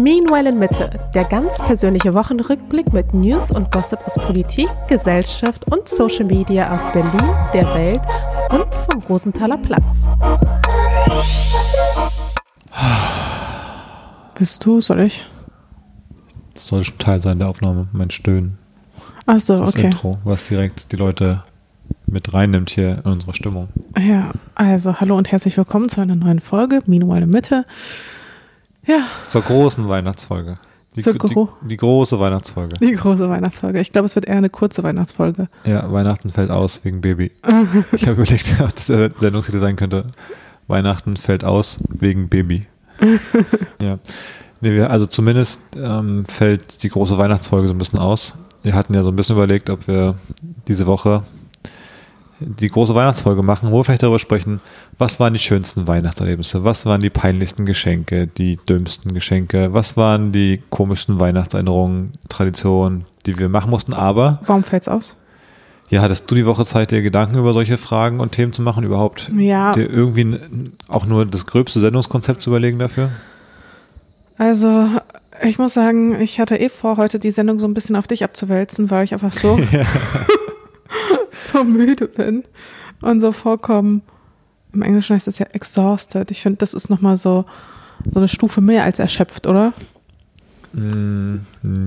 Meanwhile in Mitte, der ganz persönliche Wochenrückblick mit News und Gossip aus Politik, Gesellschaft und Social Media aus Berlin, der Welt und vom Rosenthaler Platz. Bist du, soll ich? Das soll schon Teil sein der Aufnahme, mein Stöhnen. Achso, Das okay. Intro, was direkt die Leute mit reinnimmt hier in unsere Stimmung. Ja, also hallo und herzlich willkommen zu einer neuen Folge, Meanwhile in Mitte. Ja, Zur großen Weihnachtsfolge. Die, Zur die, die große Weihnachtsfolge. die große Weihnachtsfolge. Ich glaube, es wird eher eine kurze Weihnachtsfolge. Ja, Weihnachten fällt aus wegen Baby. Ich habe überlegt, ob das der Sendungstitel sein könnte. Weihnachten fällt aus wegen Baby. ja. Nee, wir, also zumindest ähm, fällt die große Weihnachtsfolge so ein bisschen aus. Wir hatten ja so ein bisschen überlegt, ob wir diese Woche die große Weihnachtsfolge machen, wo wir vielleicht darüber sprechen, was waren die schönsten Weihnachtserlebnisse, was waren die peinlichsten Geschenke, die dümmsten Geschenke, was waren die komischsten Weihnachtserinnerungen, Traditionen, die wir machen mussten. Aber Warum fällt's aus? ja, hattest du die Woche Zeit, dir Gedanken über solche Fragen und Themen zu machen, überhaupt Ja. dir irgendwie auch nur das gröbste Sendungskonzept zu überlegen dafür? Also, ich muss sagen, ich hatte eh vor, heute die Sendung so ein bisschen auf dich abzuwälzen, weil ich einfach so, so müde bin und so vollkommen, im Englischen heißt das ja exhausted. Ich finde, das ist nochmal so, so eine Stufe mehr als erschöpft, oder? Mm,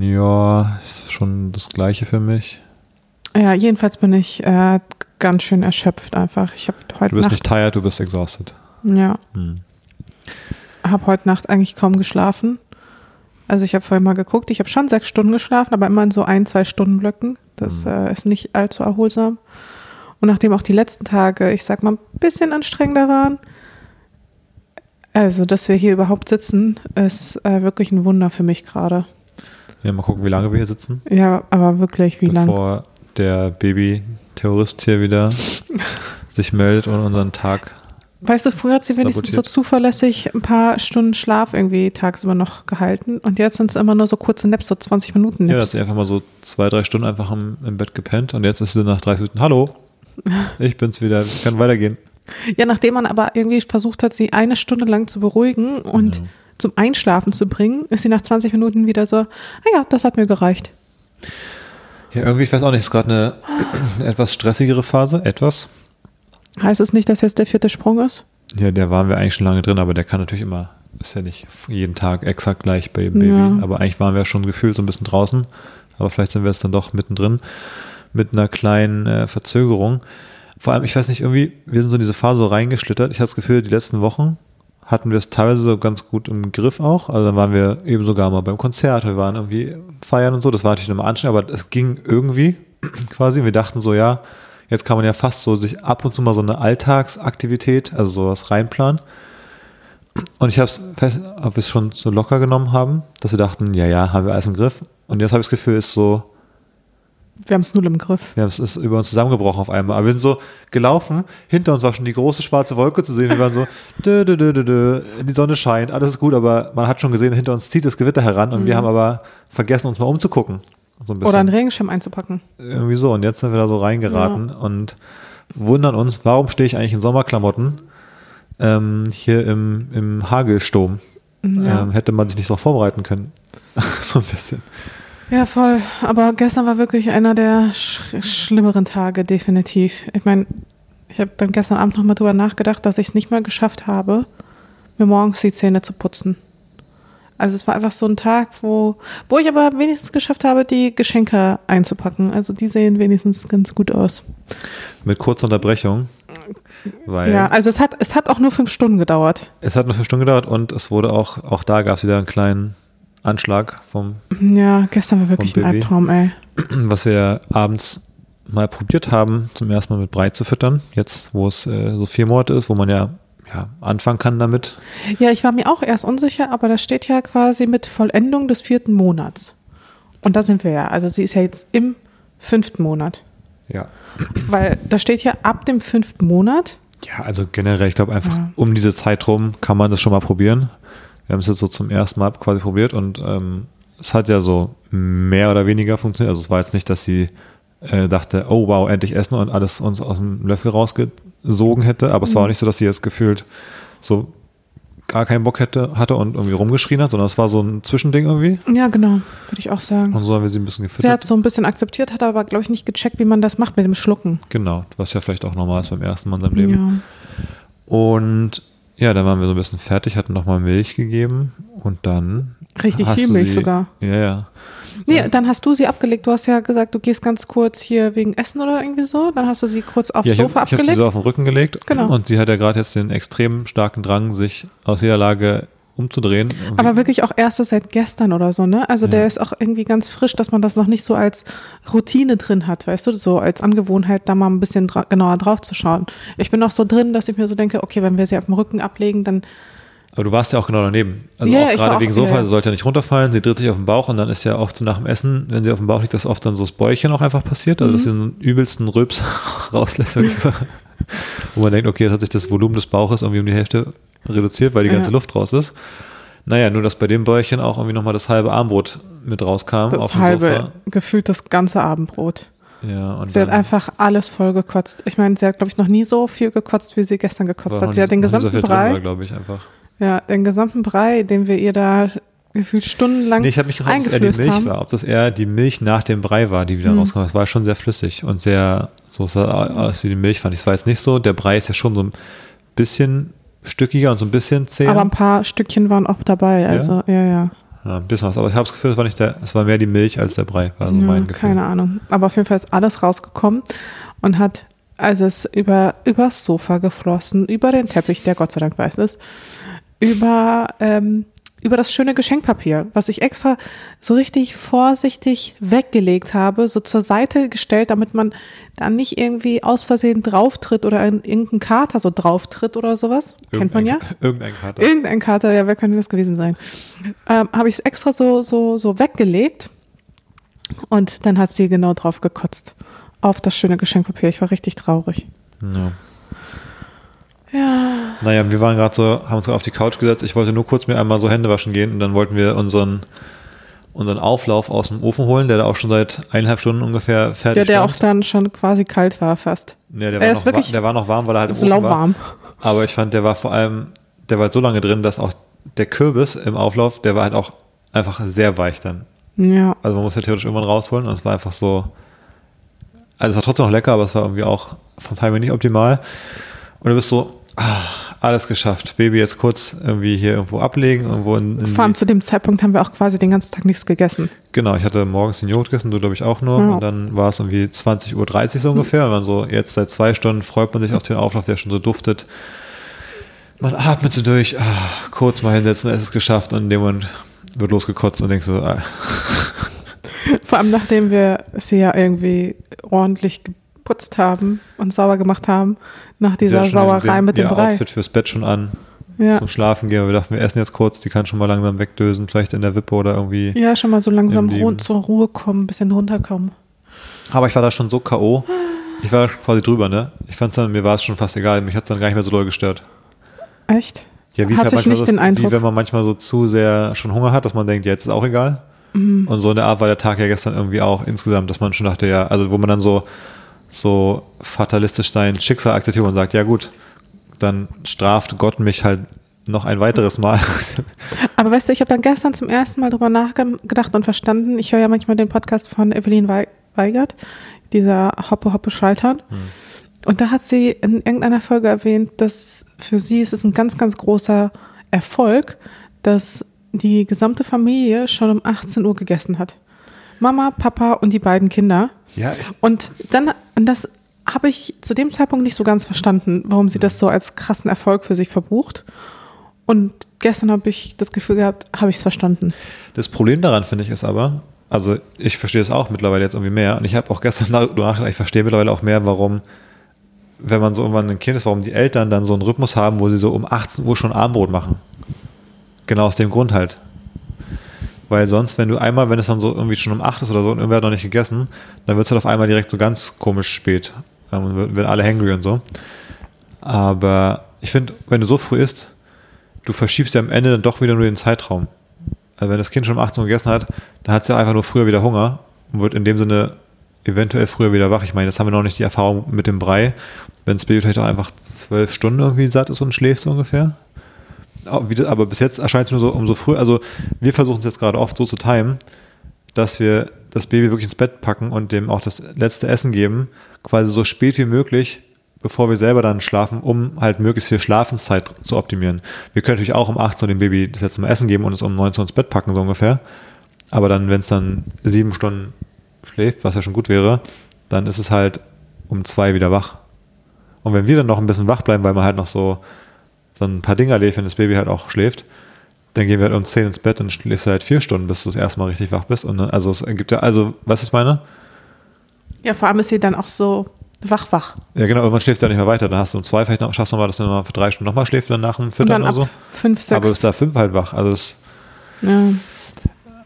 ja, ist schon das Gleiche für mich. Ja, jedenfalls bin ich äh, ganz schön erschöpft einfach. Ich habe heute Du bist Nacht, nicht tired, du bist exhausted. ja, Hm. habe heute Nacht eigentlich kaum geschlafen. Also ich habe vorhin mal geguckt, ich habe schon sechs Stunden geschlafen, aber immer in so ein, zwei Stunden Blöcken. Das Mhm. äh, ist nicht allzu erholsam. Und nachdem auch die letzten Tage, ich sag mal, ein bisschen anstrengender waren, also dass wir hier überhaupt sitzen, ist äh, wirklich ein Wunder für mich gerade. Ja, mal gucken, wie lange wir hier sitzen, Ja, aber wirklich, wie lange? bevor der Baby-Terrorist hier wieder sich meldet und unseren Tag. Weißt du, früher hat sie wenigstens Sabotiert. so zuverlässig ein paar Stunden Schlaf irgendwie tagsüber noch gehalten. Und jetzt sind es immer nur so kurze Naps, so 20 Minuten Ja, da hat Naps. sie einfach mal so zwei, drei Stunden einfach im, im Bett gepennt und jetzt ist sie nach drei Minuten, hallo, ich bin's wieder, kann weitergehen. Ja, nachdem man aber irgendwie versucht hat, sie eine Stunde lang zu beruhigen und Ja. zum Einschlafen zu bringen, ist sie nach 20 Minuten wieder so, ah ja, das hat mir gereicht. Ja, irgendwie, ich weiß auch nicht, ist gerade eine, eine etwas stressigere Phase, etwas. Heißt es nicht, dass jetzt der vierte Sprung ist? Ja, der waren wir eigentlich schon lange drin, aber der kann natürlich immer, ist ja nicht jeden Tag exakt gleich bei jedem Baby. Ja. Aber eigentlich waren wir schon gefühlt so ein bisschen draußen. Aber vielleicht sind wir jetzt dann doch mittendrin mit einer kleinen äh, Verzögerung. Vor allem, ich weiß nicht, irgendwie, wir sind so in diese Phase so reingeschlittert. Ich habe das Gefühl, die letzten Wochen hatten wir es teilweise so ganz gut im Griff auch. Also dann waren wir eben sogar mal beim Konzert, wir waren irgendwie feiern und so. Das war natürlich nochmal anstrengend, aber es ging irgendwie quasi. Wir dachten so, ja, jetzt kann man ja fast so sich ab und zu mal so eine Alltagsaktivität, also sowas reinplanen. Und ich habe es fest, ob wir es schon so locker genommen haben, dass wir dachten, ja, ja, haben wir alles im Griff. Und jetzt habe ich das Gefühl, ist so, Wir haben es null im Griff. wir haben es über uns zusammengebrochen auf einmal. Aber wir sind so gelaufen, hinter uns war schon die große schwarze Wolke zu sehen. Wir waren so, dö, dö, dö, dö, dö, die Sonne scheint, alles ist gut, aber man hat schon gesehen, hinter uns zieht das Gewitter heran und wir haben aber vergessen, uns mal umzugucken. So ein bisschen. Oder einen Regenschirm einzupacken. Irgendwie so. Und jetzt sind wir da so reingeraten und wundern uns, warum stehe ich eigentlich in Sommerklamotten ähm, hier im, im Hagelsturm? Ja. Ähm, hätte man sich nicht darauf vorbereiten können. so ein bisschen. Ja, voll. Aber gestern war wirklich einer der sch schlimmeren Tage, definitiv. Ich meine, ich habe dann gestern Abend nochmal drüber nachgedacht, dass ich es nicht mal geschafft habe, mir morgens die Zähne zu putzen. Also es war einfach so ein Tag, wo, wo ich aber wenigstens geschafft habe, die Geschenke einzupacken. Also die sehen wenigstens ganz gut aus. Mit kurzer Unterbrechung. Weil Ja, also es hat, es hat auch nur fünf Stunden gedauert. es hat nur fünf Stunden gedauert und es wurde auch, auch da gab es wieder einen kleinen Anschlag vom, Ja, gestern war wirklich ein. Albtraum, ey. was wir abends mal probiert haben, zum ersten Mal mit Brei zu füttern. Jetzt, wo es äh, so vier Monate ist, wo man ja, ja anfangen kann damit. Ja, ich war mir auch erst unsicher, aber das steht ja quasi mit Vollendung des vierten Monats. Und da sind wir ja. Also sie ist ja jetzt im fünften Monat. Ja. Weil da steht ja ab dem fünften Monat. Ja, also generell, ich glaube einfach Ja. um diese Zeit rum kann man das schon mal probieren. Wir haben es jetzt so zum ersten Mal quasi probiert und ähm, es hat ja so mehr oder weniger funktioniert. Also es war jetzt nicht, dass sie äh, dachte, oh wow, endlich essen und alles uns aus dem Löffel rausgesogen hätte, aber es war auch nicht so, dass sie jetzt gefühlt so gar keinen Bock hätte, hatte und irgendwie rumgeschrien hat, sondern es war so ein Zwischending irgendwie. Ja, genau, würde ich auch sagen. Und so haben wir sie ein bisschen Sie hat gefüttert. so ein bisschen akzeptiert, hat aber, glaube ich, nicht gecheckt, wie man das macht mit dem Schlucken. Genau, was ja vielleicht auch normal ist beim ersten Mal in seinem Leben. Ja. Und ja, dann waren wir so ein bisschen fertig, hatten nochmal Milch gegeben und dann. Richtig viel Milch sie, sogar. Ja, ja. Nee, dann hast du sie abgelegt. Du hast ja gesagt, du gehst ganz kurz hier wegen Essen oder irgendwie so. Dann hast du sie kurz aufs ja ich Sofa habe hab sie abgelegt. so auf den Rücken gelegt Genau. und sie hat ja gerade jetzt den extrem starken Drang, sich aus jeder Lage umzudrehen. Irgendwie- aber wirklich auch erst so seit gestern oder so, ne? Also Ja. der ist auch irgendwie ganz frisch, dass man das noch nicht so als Routine drin hat, weißt du, so als Angewohnheit, da mal ein bisschen dra genauer drauf zu schauen. Ich bin auch so drin, dass ich mir so denke, okay, wenn wir sie auf dem Rücken ablegen, dann Aber du warst ja auch genau daneben. Also Ja, auch gerade auch- wegen Sofa, ja, sie sollte ja nicht runterfallen, sie dreht sich auf den Bauch und dann ist ja oft so nach dem Essen, wenn sie auf dem Bauch liegt, dass oft dann so das Bäuchchen auch einfach passiert, also Mhm. dass sie einen übelsten Rülps rauslässt. Wo man denkt, okay, jetzt hat sich das Volumen des Bauches irgendwie um die Hälfte reduziert, weil die ganze Ja. Luft raus ist. Naja, nur dass bei dem Bäuchchen auch irgendwie nochmal das halbe Armbrot mit rauskam auf das dem halbe, Sofa. gefühlt das ganze Abendbrot. Ja, und Sie hat einfach alles voll gekotzt. Ich meine, sie hat, glaube ich, noch nie so viel gekotzt, wie sie gestern gekotzt hat. Sie hat den nie so gesamten viel drin war, Brei, glaube ich, einfach. Ja, den gesamten Brei, den wir ihr da gefühlt stundenlang Nee, ich habe mich gefragt, ob es eher die Milch haben. war, ob das eher die Milch nach dem Brei war, die wieder Mhm. rauskam. Es war schon sehr flüssig und sehr, so sah aus wie die Milch, fand ich. Es war jetzt nicht so, der Brei ist ja schon so ein bisschen stückiger und so ein bisschen zäh. Aber ein paar Stückchen waren auch dabei. Also, ja, ja. ja, ein bisschen was. Aber ich habe das Gefühl, es war nicht der, es war mehr die Milch als der Brei, war so ja mein Gefühl. keine Ahnung. Aber auf jeden Fall ist alles rausgekommen und hat, also es über, übers Sofa geflossen, über den Teppich, der Gott sei Dank weiß ist, über, ähm, über das schöne Geschenkpapier, was ich extra so richtig vorsichtig weggelegt habe, so zur Seite gestellt, damit man da nicht irgendwie aus Versehen drauftritt oder in irgendeinen Kater so drauftritt oder sowas. Kennt man ja. Irgendein- Irgendein Kater. Irgendein Kater, ja, wer könnte das gewesen sein? Ähm, Habe ich es extra so, so, so weggelegt und dann hat sie genau drauf gekotzt. Auf das schöne Geschenkpapier. Ich war richtig traurig. Ja. Ja. Naja, wir waren gerade so, haben uns auf die Couch gesetzt. Ich wollte nur kurz mir einmal so Hände waschen gehen und dann wollten wir unseren, unseren Auflauf aus dem Ofen holen, der da auch schon seit eineinhalb Stunden ungefähr fertig Der, der auch stand. dann schon quasi kalt war fast. Ja, der, Er war noch, der war noch warm, weil er halt im so Ofen war. lauwarm. Aber ich fand, der war vor allem, der war halt so lange drin, dass auch der Kürbis im Auflauf, der war halt auch einfach sehr weich dann. Ja. Also man muss ja theoretisch irgendwann rausholen und es war einfach so, also es war trotzdem noch lecker, aber es war irgendwie auch vom Timing nicht optimal. Und du bist so, ah, alles geschafft. Baby jetzt kurz irgendwie hier irgendwo ablegen, irgendwo in, in Vor allem zu dem Zeitpunkt haben wir auch quasi den ganzen Tag nichts gegessen. Genau, ich hatte morgens den Joghurt gegessen, du glaube ich auch nur. Ja. Und dann war es irgendwie 20.30 Uhr so ungefähr. Und man so, jetzt seit zwei Stunden freut man sich auf den Auflauf, der schon so duftet. Man atmet so durch, ah, kurz mal hinsetzen, es ist geschafft. Und in dem Moment wird losgekotzt und denkst so, ah, Vor allem nachdem wir sie ja irgendwie ordentlich geputzt haben und sauber gemacht haben, nach dieser hat Sauerei mit dem Brei. Outfit fürs Bett schon an, Ja. zum Schlafen gehen. Wir dachten, wir essen jetzt kurz, die kann schon mal langsam wegdösen, vielleicht in der Wippe oder irgendwie. ja, schon mal so langsam zur Ruhe kommen, ein bisschen runterkommen. Aber ich war da schon so K.O. Ich war quasi drüber, ne? Ich fand dann, mir war es schon fast egal. Mich hat es dann gar nicht mehr so doll gestört. Echt? Ja, wie es Hatte halt manchmal nicht so wie wenn man manchmal so zu sehr schon Hunger hat, dass man denkt, ja, jetzt ist auch egal. Mhm. Und so in der Art war der Tag ja gestern irgendwie auch insgesamt, dass man schon dachte, ja, also wo man dann so, so fatalistisch sein Schicksal akzeptiert und sagt, ja gut, dann straft Gott mich halt noch ein weiteres Mal. Aber weißt du, ich habe dann gestern zum ersten Mal drüber nachgedacht und verstanden. Ich höre ja manchmal den Podcast von Evelyn Wei- Weigert, dieser Hoppe Hoppe Scheitern. Und da hat sie in irgendeiner Folge erwähnt, dass für sie ist es ein ganz, ganz großer Erfolg, dass die gesamte Familie schon um 18 Uhr gegessen hat. Mama, Papa und die beiden Kinder. ja, ich, Und dann, und das habe ich zu dem Zeitpunkt nicht so ganz verstanden, warum sie das so als krassen Erfolg für sich verbucht. Und gestern habe ich das Gefühl gehabt, habe ich es verstanden. Das Problem daran finde ich ist aber, also ich verstehe es auch mittlerweile jetzt irgendwie mehr und ich habe auch gestern nachgedacht, ich verstehe mittlerweile auch mehr, warum, wenn man so irgendwann ein Kind ist, warum die Eltern dann so einen Rhythmus haben, wo sie so um 18 Uhr schon Abendbrot machen. Genau aus dem Grund halt. Weil sonst, wenn du einmal, wenn es dann so irgendwie schon um 8 ist oder so und irgendwer hat noch nicht gegessen, dann wird es halt auf einmal direkt so ganz komisch spät. Ähm, und wird- werden alle hangry und so. Aber ich finde, wenn du so früh isst, du verschiebst ja am Ende dann doch wieder nur den Zeitraum. Also wenn das Kind schon um 18 Uhr gegessen hat, dann hat es ja einfach nur früher wieder Hunger und wird in dem Sinne eventuell früher wieder wach. Ich meine, jetzt haben wir noch nicht die Erfahrung mit dem Brei. Wenn das Baby vielleicht auch einfach zwölf Stunden irgendwie satt ist und schläft so ungefähr. Aber bis jetzt erscheint es nur so umso früher. Also wir versuchen es jetzt gerade oft so zu timen, dass wir das Baby wirklich ins Bett packen und dem auch das letzte Essen geben, quasi so spät wie möglich, bevor wir selber dann schlafen, um halt möglichst viel Schlafenszeit zu optimieren. Wir können natürlich auch um 18 Uhr dem Baby das letzte Mal Essen geben und es um 19 Uhr ins Bett packen, so ungefähr. Aber dann, wenn es dann sieben Stunden schläft, was ja schon gut wäre, dann ist es halt um zwei wieder wach. Und wenn wir dann noch ein bisschen wach bleiben, weil man halt noch so, so ein paar Dinger lebt, wenn das Baby halt auch schläft, dann gehen wir halt um 10 ins Bett und schläfst halt vier Stunden, bis du das erste Mal richtig wach bist. Und dann, also es ergibt ja, also, was ich meine? Ja, vor allem ist sie dann auch so wach, wach. Ja, genau, irgendwann schläft er nicht mehr weiter. Dann hast du um zwei vielleicht noch, schaffst du mal, dass du noch für drei Stunden nochmal schläft, dann nach dem Füttern oder so. Fünf, sechs. Aber ist da fünf halt wach. Also, es, ja.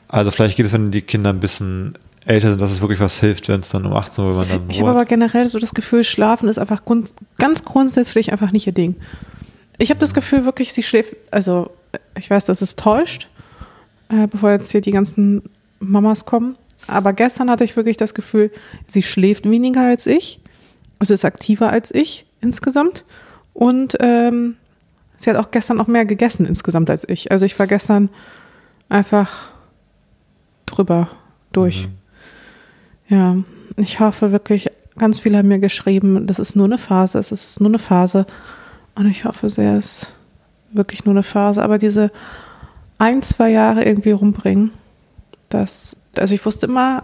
also vielleicht geht es, wenn die Kinder ein bisschen älter sind, dass es wirklich was hilft, wenn es dann um 18 Uhr, wenn man dann Ich habe aber generell so das Gefühl, Schlafen ist einfach grund, ganz grundsätzlich einfach nicht ihr Ding. Ich habe das Gefühl wirklich, sie schläft, also ich weiß, dass es täuscht, äh, bevor jetzt hier die ganzen Mamas kommen. Aber gestern hatte ich wirklich das Gefühl, sie schläft weniger als ich, also ist aktiver als ich insgesamt. Und ähm, sie hat auch gestern auch mehr gegessen insgesamt als ich. Also ich war gestern einfach drüber durch. Mhm. Ja, ich hoffe wirklich, ganz viele haben mir geschrieben, das ist nur eine Phase, es ist nur eine Phase. Und ich hoffe sehr, es wirklich nur eine Phase, aber diese ein, zwei Jahre irgendwie rumbringen, das, also ich wusste immer,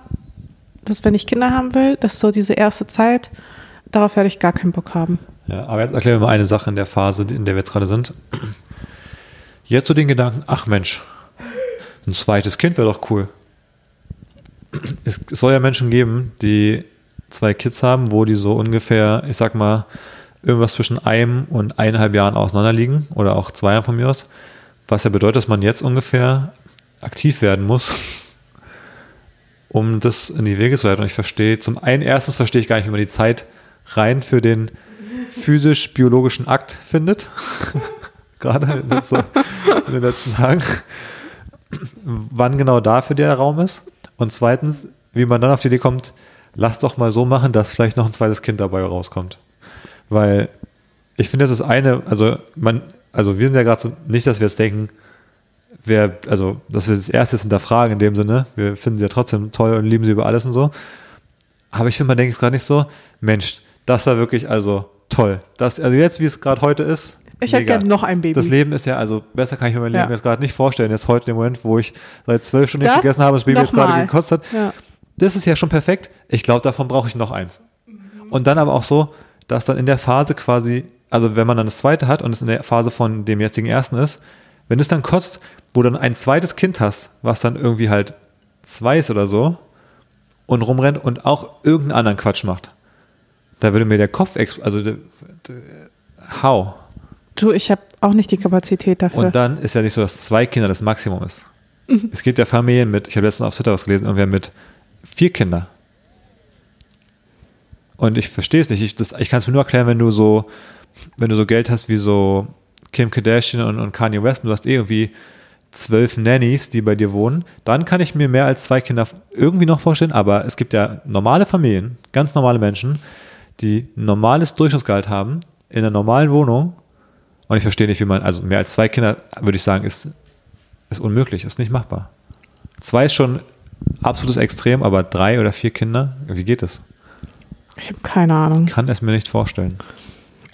dass wenn ich Kinder haben will, dass so diese erste Zeit, darauf werde ich gar keinen Bock haben. Ja, aber jetzt erklären wir mal eine Sache in der Phase, in der wir jetzt gerade sind. Jetzt so den Gedanken, ach Mensch, ein zweites Kind wäre doch cool. Es soll ja Menschen geben, die zwei Kids haben, wo die so ungefähr, ich sag mal, irgendwas zwischen einem und eineinhalb Jahren auseinanderliegen oder auch zwei Jahren von mir aus. Was ja bedeutet, dass man jetzt ungefähr aktiv werden muss, um das in die Wege zu leiten. Und ich verstehe, zum einen erstens verstehe ich gar nicht, wie man die Zeit rein für den physisch-biologischen Akt findet. Gerade so in den letzten Tagen. Wann genau dafür der Raum ist. Und zweitens, wie man dann auf die Idee kommt, lass doch mal so machen, dass vielleicht noch ein zweites Kind dabei rauskommt. Weil ich finde, das ist eine, also man, also wir sind ja gerade so, nicht, dass wir jetzt denken, wer, also, dass wir das erste hinterfragen in dem Sinne. Wir finden sie ja trotzdem toll und lieben sie über alles und so. Aber ich finde, man denkt es gerade nicht so, Mensch, das war wirklich, also toll. Das, also jetzt, wie es gerade heute ist. Ich hätte gerne noch ein Baby. Das Leben ist ja, also besser kann ich mir mein Leben ja. jetzt gerade nicht vorstellen. Jetzt heute im Moment, wo ich seit zwölf Stunden nicht gegessen habe und das Baby jetzt gerade gekostet hat. Ja. Das ist ja schon perfekt. Ich glaube, davon brauche ich noch eins. Und dann aber auch so, dass dann in der Phase quasi, also wenn man dann das zweite hat und es in der Phase von dem jetzigen ersten ist, wenn es dann kotzt, wo du dann ein zweites Kind hast, was dann irgendwie halt zwei ist oder so und rumrennt und auch irgendeinen anderen Quatsch macht, da würde mir der Kopf, also how? Du, ich habe auch nicht die Kapazität dafür. Und dann ist ja nicht so, dass zwei Kinder das Maximum ist. Mhm. Es gibt ja Familien mit, ich habe letztens auf Twitter was gelesen, irgendwer mit vier Kindern. Und ich verstehe es nicht. Ich, ich kann es mir nur erklären, wenn du so, wenn du so Geld hast wie so Kim Kardashian und, und Kanye West und du hast eh irgendwie zwölf Nannies, die bei dir wohnen, dann kann ich mir mehr als zwei Kinder irgendwie noch vorstellen. Aber es gibt ja normale Familien, ganz normale Menschen, die normales Durchschnittsgehalt haben, in einer normalen Wohnung. Und ich verstehe nicht, wie man, also mehr als zwei Kinder, würde ich sagen, ist, ist unmöglich, ist nicht machbar. Zwei ist schon absolutes Extrem, aber drei oder vier Kinder, wie geht das? Ich habe keine Ahnung. Kann es mir nicht vorstellen.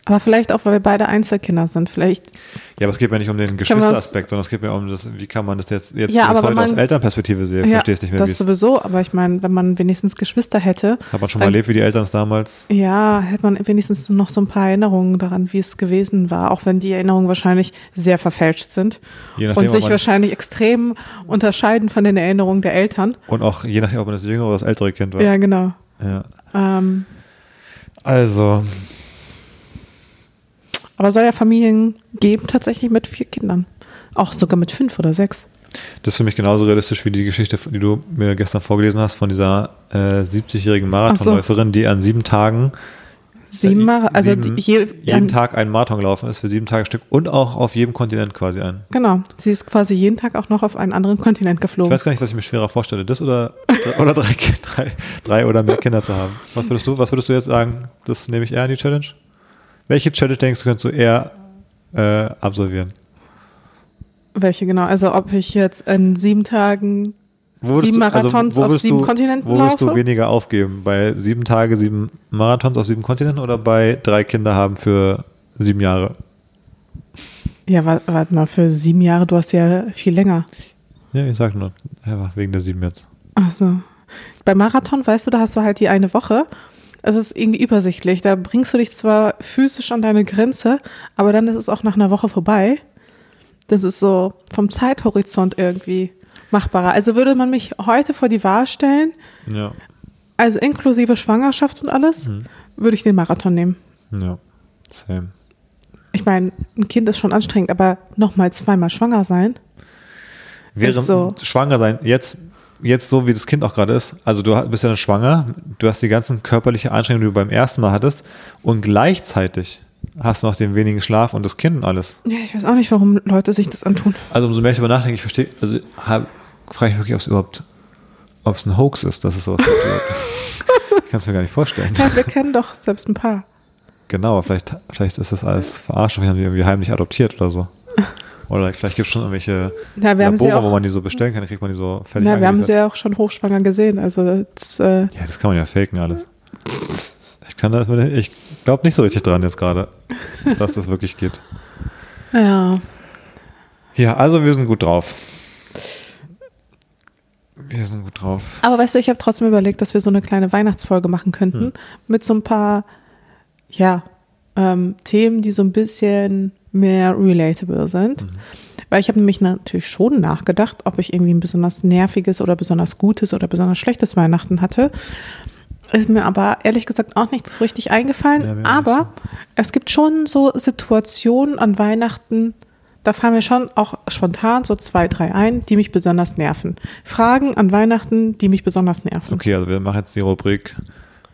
Aber vielleicht auch, weil wir beide Einzelkinder sind. Vielleicht. Ja, aber es geht mir nicht um den Geschwisteraspekt, sondern es geht mir um das, wie kann man das jetzt, jetzt ja, aber heute man, aus Elternperspektive sehen. Ja, Verstehst nicht mehr, Das sowieso, aber ich meine, wenn man wenigstens Geschwister hätte. Hat man schon mal erlebt, wie die Eltern es damals? Ja, hätte man wenigstens noch so ein paar Erinnerungen daran, wie es gewesen war, auch wenn die Erinnerungen wahrscheinlich sehr verfälscht sind. Je nachdem, und sich wahrscheinlich extrem unterscheiden von den Erinnerungen der Eltern. Und auch je nachdem, ob man das jüngere oder das ältere Kind war. Ja, genau. Ja. Ähm, also. Aber soll ja Familien geben, tatsächlich mit vier Kindern. Auch sogar mit fünf oder sechs. Das ist für mich genauso realistisch wie die Geschichte, die du mir gestern vorgelesen hast, von dieser äh, 70-jährigen Marathonläuferin, so. die an sieben Tagen Sieben Marathon, also sieben, hier, jeden Tag einen Marathon gelaufen ist, für sieben Tage Stück und auch auf jedem Kontinent quasi ein. Genau, sie ist quasi jeden Tag auch noch auf einen anderen Kontinent geflogen. Ich weiß gar nicht, was ich mir schwerer vorstelle, das oder, oder drei, drei, drei oder mehr Kinder zu haben. Was würdest du, was würdest du jetzt sagen, das nehme ich eher an die Challenge? Welche Challenge denkst du, könntest du eher äh, absolvieren? Welche genau? Also ob ich jetzt in sieben Tagen Wo sieben du- also Marathons wo auf sieben du, Kontinenten Wo würdest du weniger aufgeben? Bei sieben Tage, sieben Marathons auf sieben Kontinenten oder bei drei Kinder haben für sieben Jahre? Ja, wa- warte mal, für sieben Jahre, du hast ja viel länger. Ja, ich sag nur, wegen der sieben jetzt. Ach so. Beim Marathon, weißt du, da hast du halt die eine Woche. Es ist irgendwie übersichtlich. Da bringst du dich zwar physisch an deine Grenze, aber dann ist es auch nach einer Woche vorbei. Das ist so vom Zeithorizont irgendwie machbarer. Also würde man mich heute vor die Wahl stellen, Ja, also inklusive Schwangerschaft und alles, Mhm. würde ich den Marathon nehmen. ja, same. Ich meine, ein Kind ist schon anstrengend, aber nochmal zweimal schwanger sein. Während Ist so. schwanger sein, jetzt, jetzt so wie das Kind auch gerade ist, also du bist ja dann schwanger, du hast die ganzen körperliche Anstrengungen, die du beim ersten Mal hattest und gleichzeitig hast du noch den wenigen Schlaf und das Kind und alles. Ja, ich weiß auch nicht, warum Leute sich das antun. Also umso mehr ich darüber nachdenke, ich verstehe, also frage ich wirklich, ob es überhaupt, ob es ein Hoax ist, dass es sowas gibt. ich kann es mir gar nicht vorstellen. Ja, wir kennen doch selbst ein paar. Genau, aber vielleicht, vielleicht ist das alles verarscht, wir haben die irgendwie heimlich adoptiert oder so. Oder vielleicht gibt es schon irgendwelche Ja, wir haben sie Labore, auch- wo man die so bestellen kann, dann kriegt man die so fertig Ja, wir haben sie ja auch schon hochschwanger gesehen. Also das, äh, Ja, das kann man ja faken alles. Ich kann das, ich glaube nicht so richtig dran jetzt gerade, dass das wirklich geht. ja. Ja, also wir sind gut drauf. Wir sind gut drauf. Aber weißt du, ich habe trotzdem überlegt, dass wir so eine kleine Weihnachtsfolge machen könnten Hm. mit so ein paar, ja, ähm, Themen, die so ein bisschen mehr relatable sind. Mhm. Weil ich habe nämlich natürlich schon nachgedacht, ob ich irgendwie ein besonders nerviges oder besonders gutes oder besonders schlechtes Weihnachten hatte. Ist mir aber ehrlich gesagt auch nicht so richtig eingefallen. Ja, aber nicht es gibt schon so Situationen an Weihnachten, da fallen mir schon auch spontan so zwei, drei ein, die mich besonders nerven. Fragen an Weihnachten, die mich besonders nerven. Okay, also wir machen jetzt die Rubrik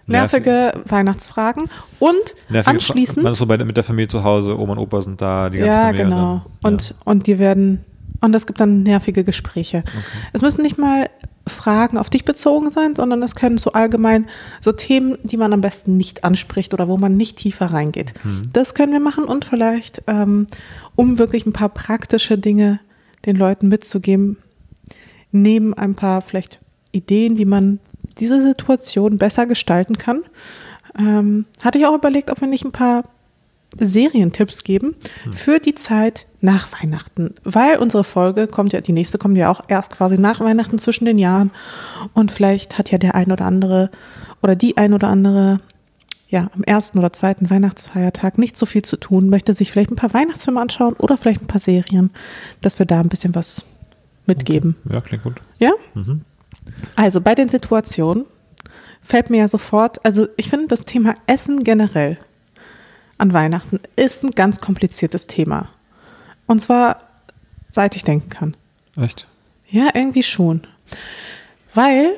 Nervige Weihnachtsfragen und nervige anschließend. Man ist so bei, mit der Familie zu Hause, Oma und Opa sind da, die ganze ja, Familie. genau. Und, und die werden, und es gibt dann nervige Gespräche. Es müssen nicht mal Fragen auf dich bezogen sein, sondern es können so allgemein so Themen, die man am besten nicht anspricht oder wo man nicht tiefer reingeht. Mhm. Das können wir machen und vielleicht, ähm, um wirklich ein paar praktische Dinge den Leuten mitzugeben, neben ein paar vielleicht Ideen, wie man diese Situation besser gestalten kann, ähm, hatte ich auch überlegt, ob wir nicht ein paar Serientipps geben für die Zeit nach Weihnachten, weil unsere Folge kommt ja, die nächste kommt ja auch erst quasi nach Weihnachten zwischen den Jahren und vielleicht hat ja der ein oder andere oder die ein oder andere ja am ersten oder zweiten Weihnachtsfeiertag nicht so viel zu tun, möchte sich vielleicht ein paar Weihnachtsfilme anschauen oder vielleicht ein paar Serien, dass wir da ein bisschen was mitgeben. Ja, klingt gut. Ja? Mhm. Also bei den Situationen fällt mir ja sofort, also ich finde das Thema Essen generell an Weihnachten ist ein ganz kompliziertes Thema. Und zwar seit ich denken kann. Echt? Ja, irgendwie schon. Weil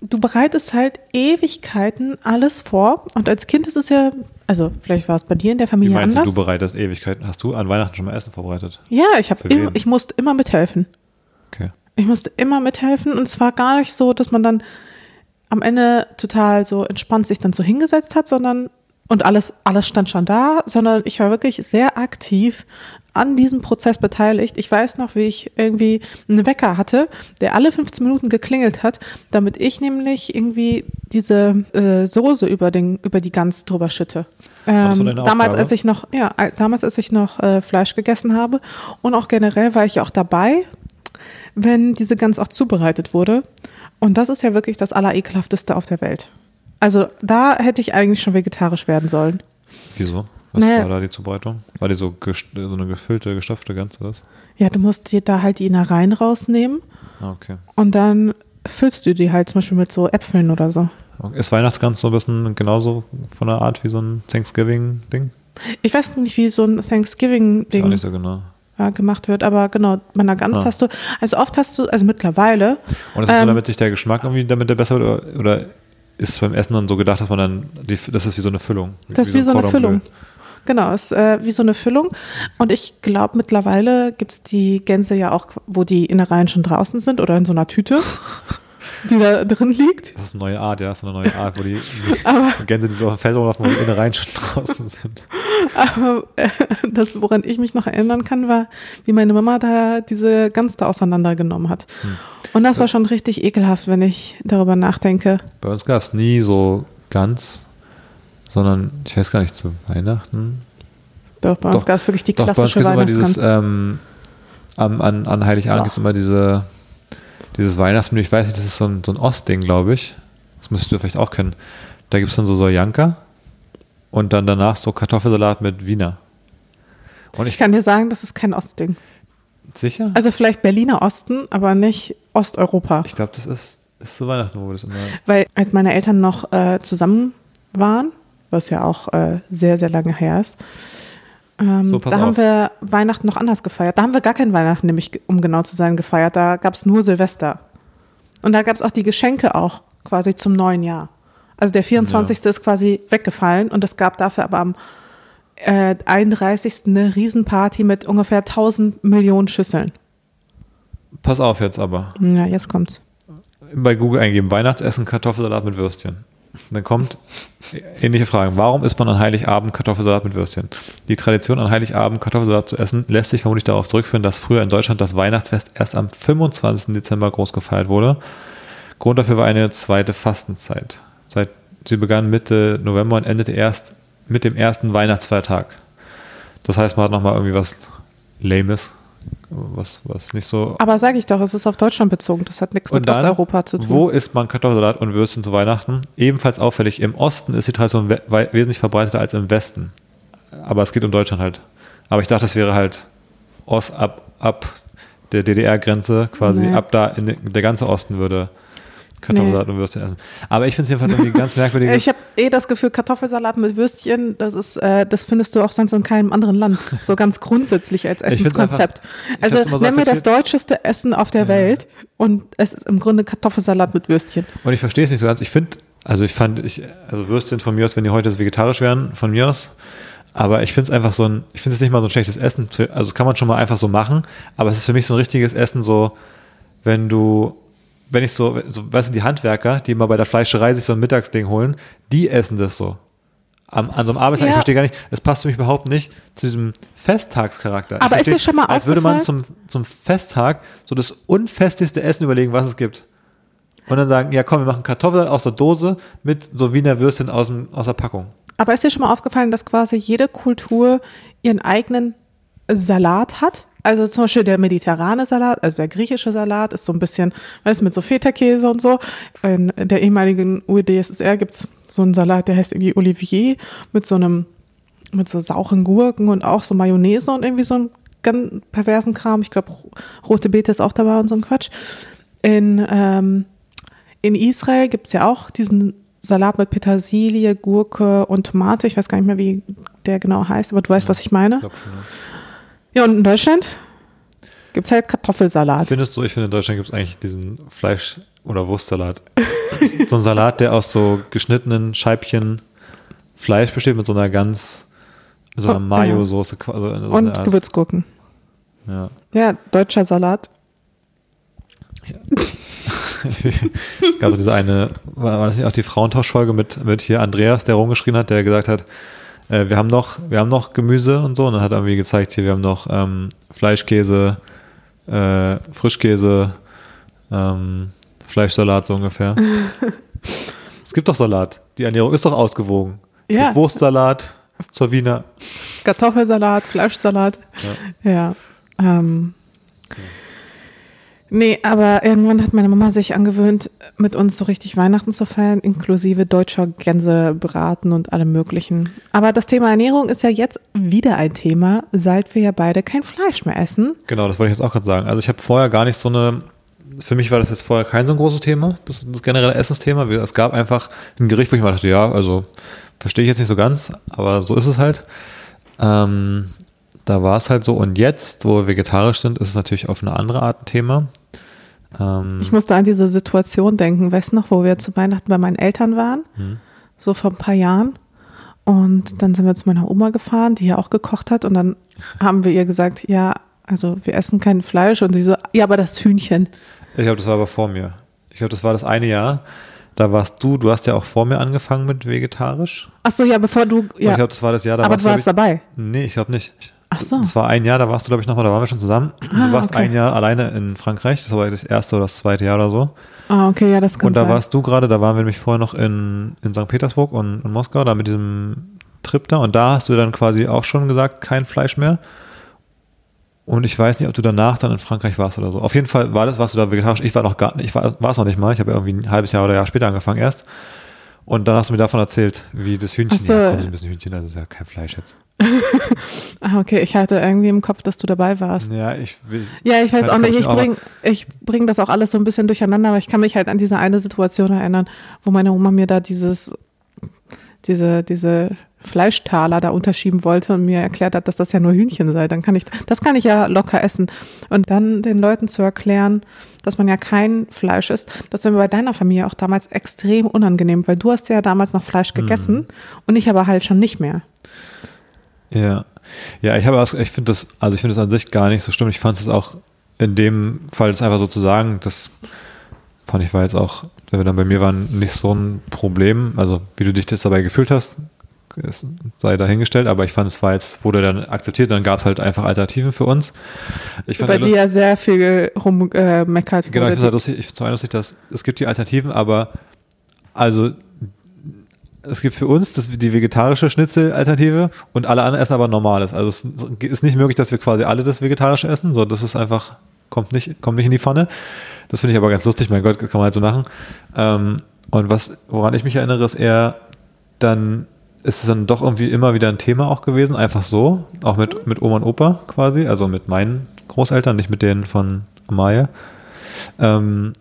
du bereitest halt Ewigkeiten alles vor und als Kind ist es ja, also vielleicht war es bei dir in der Wie Familie meinst anders. du, du bereitest Ewigkeiten? Hast du an Weihnachten schon mal Essen vorbereitet? ja, ich habe ich musste immer mithelfen. Okay. Ich musste immer mithelfen und es war gar nicht so, dass man dann am Ende total so entspannt sich dann so hingesetzt hat, sondern und alles, alles stand schon da, sondern ich war wirklich sehr aktiv an diesem Prozess beteiligt. Ich weiß noch, wie ich irgendwie einen Wecker hatte, der alle 15 Minuten geklingelt hat, damit ich nämlich irgendwie diese äh, Soße über den über die Gans drüber schütte. Ähm, damals, als ich noch, ja, äh, damals, als ich noch äh, Fleisch gegessen habe und auch generell war ich auch dabei, wenn diese Gans auch zubereitet wurde. Und das ist ja wirklich das Allerekelhafteste auf der Welt. Also da hätte ich eigentlich schon vegetarisch werden sollen. Wieso? Was Naja. war da die Zubereitung? War die so, so eine gefüllte, gestopfte Gans oder? Ja, du musst dir da halt die Innereien rausnehmen Ah, okay. und dann füllst du die halt zum Beispiel mit so Äpfeln oder so. Ist Weihnachtsgans so ein bisschen genauso von der Art wie so ein Thanksgiving-Ding? Ich weiß nicht, wie so ein auch Thanksgiving-Ding nicht so genau. gemacht wird, aber genau, bei einer Gans Ah. hast du, also oft hast du, also mittlerweile, Und ist es Ähm, nur, damit sich der Geschmack irgendwie damit der besser wird? Oder, oder ist es beim Essen dann so gedacht, dass man dann, die, das ist wie so eine Füllung? Das ist wie so eine Cordon Bleu? Füllung. Genau, ist äh, wie so eine Füllung. Und ich glaube, mittlerweile gibt es die Gänse ja auch, wo die Innereien schon draußen sind oder in so einer Tüte, die da drin liegt. Das ist eine neue Art, ja, so eine neue Art, wo die, Aber- die Gänse, die so auf dem Feld rumlaufen, wo die Innereien schon draußen sind. Aber äh, das, woran ich mich noch erinnern kann, war, wie meine Mama da diese Gans da auseinandergenommen hat. Hm. Und das war schon richtig ekelhaft, wenn ich darüber nachdenke. Bei uns gab es nie so ganz, sondern ich weiß gar nicht, zu Weihnachten. Doch, bei uns gab es wirklich die Doch, bei uns klassische gibt es immer dieses, ähm, am- an, an Heiligabend gibt es immer diese, dieses Weihnachtsmenü, ich weiß nicht, das ist so ein, so ein Ostding, glaube ich. Das müsstest du vielleicht auch kennen. Da gibt es dann so Soljanka und dann danach so Kartoffelsalat mit Wiener. Und ich ich, kann dir sagen, das ist kein Ostding. sicher? Also vielleicht Berliner Osten, aber nicht Osteuropa. Ich glaube, das ist, ist zu Weihnachten, wo wir das immer. Weil als meine Eltern noch äh, zusammen waren, was ja auch äh, sehr, sehr lange her ist, ähm, So, da haben auf. wir Weihnachten noch anders gefeiert. Da haben wir gar kein Weihnachten, nämlich um genau zu sein, gefeiert. Da gab es nur Silvester. Und da gab es auch die Geschenke auch quasi zum neuen Jahr. Also der 24. ist quasi weggefallen und es gab dafür aber am äh, 31. eine Riesenparty mit ungefähr 1000 Millionen Schüsseln. Pass auf jetzt aber. Ja, jetzt kommt's. Bei Google eingeben, Weihnachtsessen, Kartoffelsalat mit Würstchen. Dann kommt ähnliche Fragen. Warum isst man an Heiligabend Kartoffelsalat mit Würstchen? Die Tradition an Heiligabend Kartoffelsalat zu essen lässt sich vermutlich darauf zurückführen, dass früher in Deutschland das Weihnachtsfest erst am 25. Dezember groß gefeiert wurde. Grund dafür war eine zweite Fastenzeit. Seit sie begann Mitte November und endete erst mit dem ersten Weihnachtsfeiertag. Das heißt, man hat nochmal irgendwie was Lames, was, was nicht so Aber sage ich doch, es ist auf Deutschland bezogen. Das hat nichts und mit dann, Osteuropa zu tun. Wo isst man Kartoffelsalat und Würstchen zu Weihnachten? Ebenfalls auffällig, im Osten ist die Tradition we wesentlich verbreiteter als im Westen. Aber es geht um Deutschland halt. Aber ich dachte, das wäre halt Ost, ab, ab der DDR-Grenze quasi, Nee. ab da in de, der ganze Osten würde Kartoffelsalat und Würstchen essen. Aber ich finde es jedenfalls irgendwie ganz merkwürdig. Ich habe eh das Gefühl, Kartoffelsalat mit Würstchen, das ist, äh, das findest du auch sonst in keinem anderen Land. So ganz grundsätzlich als Essenskonzept. Also so nenn mir das deutscheste Essen auf der Welt und es ist im Grunde Kartoffelsalat mit Würstchen. Und ich verstehe es nicht so ganz. Ich finde, also ich fand, ich, also Würstchen von mir aus, wenn die heute vegetarisch wären, von mir aus. Aber ich finde es einfach so ein, ich finde es nicht mal so ein schlechtes Essen. Für, also das kann man schon mal einfach so machen. Aber es ist für mich so ein richtiges Essen, so, wenn du, wenn ich so, so weißt du, die Handwerker, die immer bei der Fleischerei sich so ein Mittagsding holen, die essen das so. Am, an so einem Arbeitstag, ich Ja. verstehe gar nicht, es passt für mich überhaupt nicht zu diesem Festtagscharakter. Ich Aber ist verstehe, dir schon mal Als würde man zum, zum Festtag so das unfestigste Essen überlegen, was es gibt. Und dann sagen, ja komm, wir machen Kartoffeln aus der Dose mit so Wiener Würstchen aus, dem, aus der Packung. Aber ist dir schon mal aufgefallen, dass quasi jede Kultur ihren eigenen Salat hat? Also zum Beispiel der mediterrane Salat, also der griechische Salat ist so ein bisschen, weißt du, mit so Feta-Käse und so. In der ehemaligen UdSSR gibt's so einen Salat, der heißt irgendwie Olivier mit so einem, mit so sauren Gurken und auch so Mayonnaise und irgendwie so einem ganz perversen Kram. Ich glaube, rote Beete ist auch dabei und so ein Quatsch. In, ähm, in Israel gibt's ja auch diesen Salat mit Petersilie, Gurke und Tomate. Ich weiß gar nicht mehr, wie der genau heißt, aber du weißt, was ich meine. Glaub schon, ja. Ja, und in Deutschland gibt's halt Kartoffelsalat. Findest du, ich finde in Deutschland gibt es eigentlich diesen Fleisch- oder Wurstsalat. so ein Salat, der aus so geschnittenen Scheibchen Fleisch besteht mit so einer ganz, mit so einer Oh, Mayo-Soße. Also, also Und Gewürzgurken. Ja. Ja, deutscher Salat. gab es diese eine, war, war das nicht auch die Frauentauschfolge mit, mit hier Andreas, der rumgeschrien hat, der gesagt hat, äh, wir haben noch, wir haben noch Gemüse und so, und dann hat er irgendwie gezeigt, hier, wir haben noch ähm, Fleischkäse, äh, Frischkäse, ähm, Fleischsalat so ungefähr. es gibt doch Salat. Die Ernährung ist doch ausgewogen. Es Ja. gibt Wurstsalat zur Wiener. Kartoffelsalat, Fleischsalat. Ja. ähm. Nee, aber irgendwann hat meine Mama sich angewöhnt, mit uns so richtig Weihnachten zu feiern, inklusive deutscher Gänsebraten und allem möglichen. Aber das Thema Ernährung ist ja jetzt wieder ein Thema, seit wir ja beide kein Fleisch mehr essen. Genau, das wollte ich jetzt auch gerade sagen. Also ich habe vorher gar nicht so eine, für mich war das jetzt vorher kein so ein großes Thema, das, das generelle Essensthema. Es gab einfach ein Gericht, wo ich mir dachte, ja, also verstehe ich jetzt nicht so ganz, aber so ist es halt. Ähm, da war es halt so. Und jetzt, wo wir vegetarisch sind, ist es natürlich auf eine andere Art ein Thema. Ähm, Ich musste an diese Situation denken, weißt du noch, wo wir zu Weihnachten bei meinen Eltern waren, so vor ein paar Jahren. Und dann sind wir zu meiner Oma gefahren, die ja auch gekocht hat. Und dann haben wir ihr gesagt, ja, also wir essen kein Fleisch. Und sie so, ja, aber das Hühnchen. Ich glaube, das war aber vor mir. Ich glaube, das war das eine Jahr. da warst du, du hast ja auch vor mir angefangen mit vegetarisch. Ach so, ja, bevor du, Und ja. ich glaube, das war das Jahr, da aber warst du warst glaub dabei. ich, Nee, ich glaube nicht. Ach so. Das war ein Jahr, da warst du, glaube ich, nochmal, da waren wir schon zusammen. Ah, du warst okay. ein Jahr alleine in Frankreich, das war das erste oder das zweite Jahr oder so. Ah, okay, ja, das kann Und da sein. warst du gerade, da waren wir nämlich vorher noch in, in St. Petersburg und in Moskau, da mit diesem Trip da. Und da hast du dann quasi auch schon gesagt, kein Fleisch mehr. Und ich weiß nicht, ob du danach dann in Frankreich warst oder so. Auf jeden Fall war das, warst du da vegetarisch. Ich war noch gar nicht, ich war, es noch nicht mal. Ich habe ja irgendwie ein halbes Jahr oder Jahr später angefangen erst. Und dann hast du mir davon erzählt, wie das Hühnchen, so. ja, komm, ein bisschen Hühnchen, das ist ja kein Fleisch jetzt. Ah, okay, ich hatte irgendwie im Kopf, dass du dabei warst. Ja, ich will. Ja, ich weiß auch nicht. Ich Kopfschmerzen, bring, ich bring das auch alles so ein bisschen durcheinander, aber ich kann mich halt an diese eine Situation erinnern, wo meine Oma mir da dieses, diese, diese Fleischtaler da unterschieben wollte und mir erklärt hat, dass das ja nur Hühnchen sei. Dann kann ich, das kann ich ja locker essen. Und dann den Leuten zu erklären, dass man ja kein Fleisch isst, das war mir bei deiner Familie auch damals extrem unangenehm, weil du hast ja damals noch Fleisch gegessen und ich aber halt schon nicht mehr. Ja, ja, ich habe, ich finde das, also ich finde das an sich gar nicht so schlimm. Ich fand es auch in dem Fall das einfach so zu sagen, das fand ich war jetzt auch, wenn wir dann bei mir waren, nicht so ein Problem. Also wie du dich jetzt dabei gefühlt hast, es sei dahingestellt, aber ich fand es war jetzt, wurde dann akzeptiert, dann gab es halt einfach Alternativen für uns. Ich fand bei ja dir ja sehr viel rummeckert äh, meckert Genau, ich finde halt lustig, ich zum einen lustig, dass es gibt die Alternativen, aber also es gibt für uns das, die vegetarische Schnitzel-Alternative und alle anderen essen aber normales. Also es ist nicht möglich, dass wir quasi alle das Vegetarische essen, so das ist einfach, kommt nicht, kommt nicht in die Pfanne. Das finde ich aber ganz lustig, mein Gott, kann man halt so machen. Ähm, und was, woran ich mich erinnere, ist eher dann ist es dann doch irgendwie immer wieder ein Thema auch gewesen, einfach so, auch mit, mit Oma und Opa quasi, also mit meinen Großeltern, nicht mit denen von Amaya. Ähm,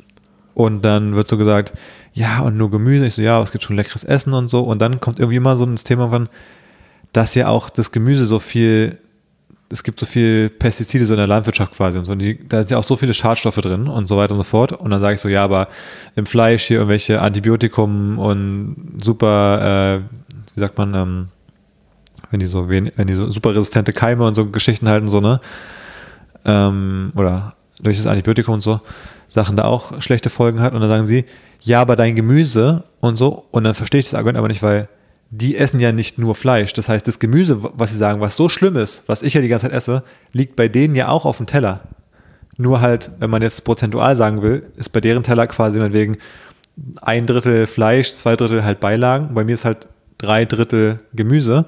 und dann wird so gesagt, ja, und nur Gemüse. Ich so, ja, es gibt schon leckeres Essen und so. Und dann kommt irgendwie immer so das Thema von, dass ja auch das Gemüse so viel, es gibt so viel Pestizide so in der Landwirtschaft quasi und so. Und die, da sind ja auch so viele Schadstoffe drin und so weiter und so fort. Und dann sage ich so, ja, aber im Fleisch hier irgendwelche Antibiotikum und super, äh, wie sagt man, ähm, wenn die so, wen- wenn die so super resistente Keime und so Geschichten halten, so, ne? Ähm, oder durch das Antibiotikum und so Sachen da auch schlechte Folgen hat. Und dann sagen sie, ja, aber dein Gemüse und so. Und dann verstehe ich das Argument aber nicht, weil die essen ja nicht nur Fleisch. Das heißt, das Gemüse, was sie sagen, was so schlimm ist, was ich ja die ganze Zeit esse, liegt bei denen ja auch auf dem Teller. Nur halt, wenn man jetzt prozentual sagen will, ist bei deren Teller quasi meinetwegen ein Drittel Fleisch, zwei Drittel halt Beilagen. Bei mir ist halt drei Drittel Gemüse.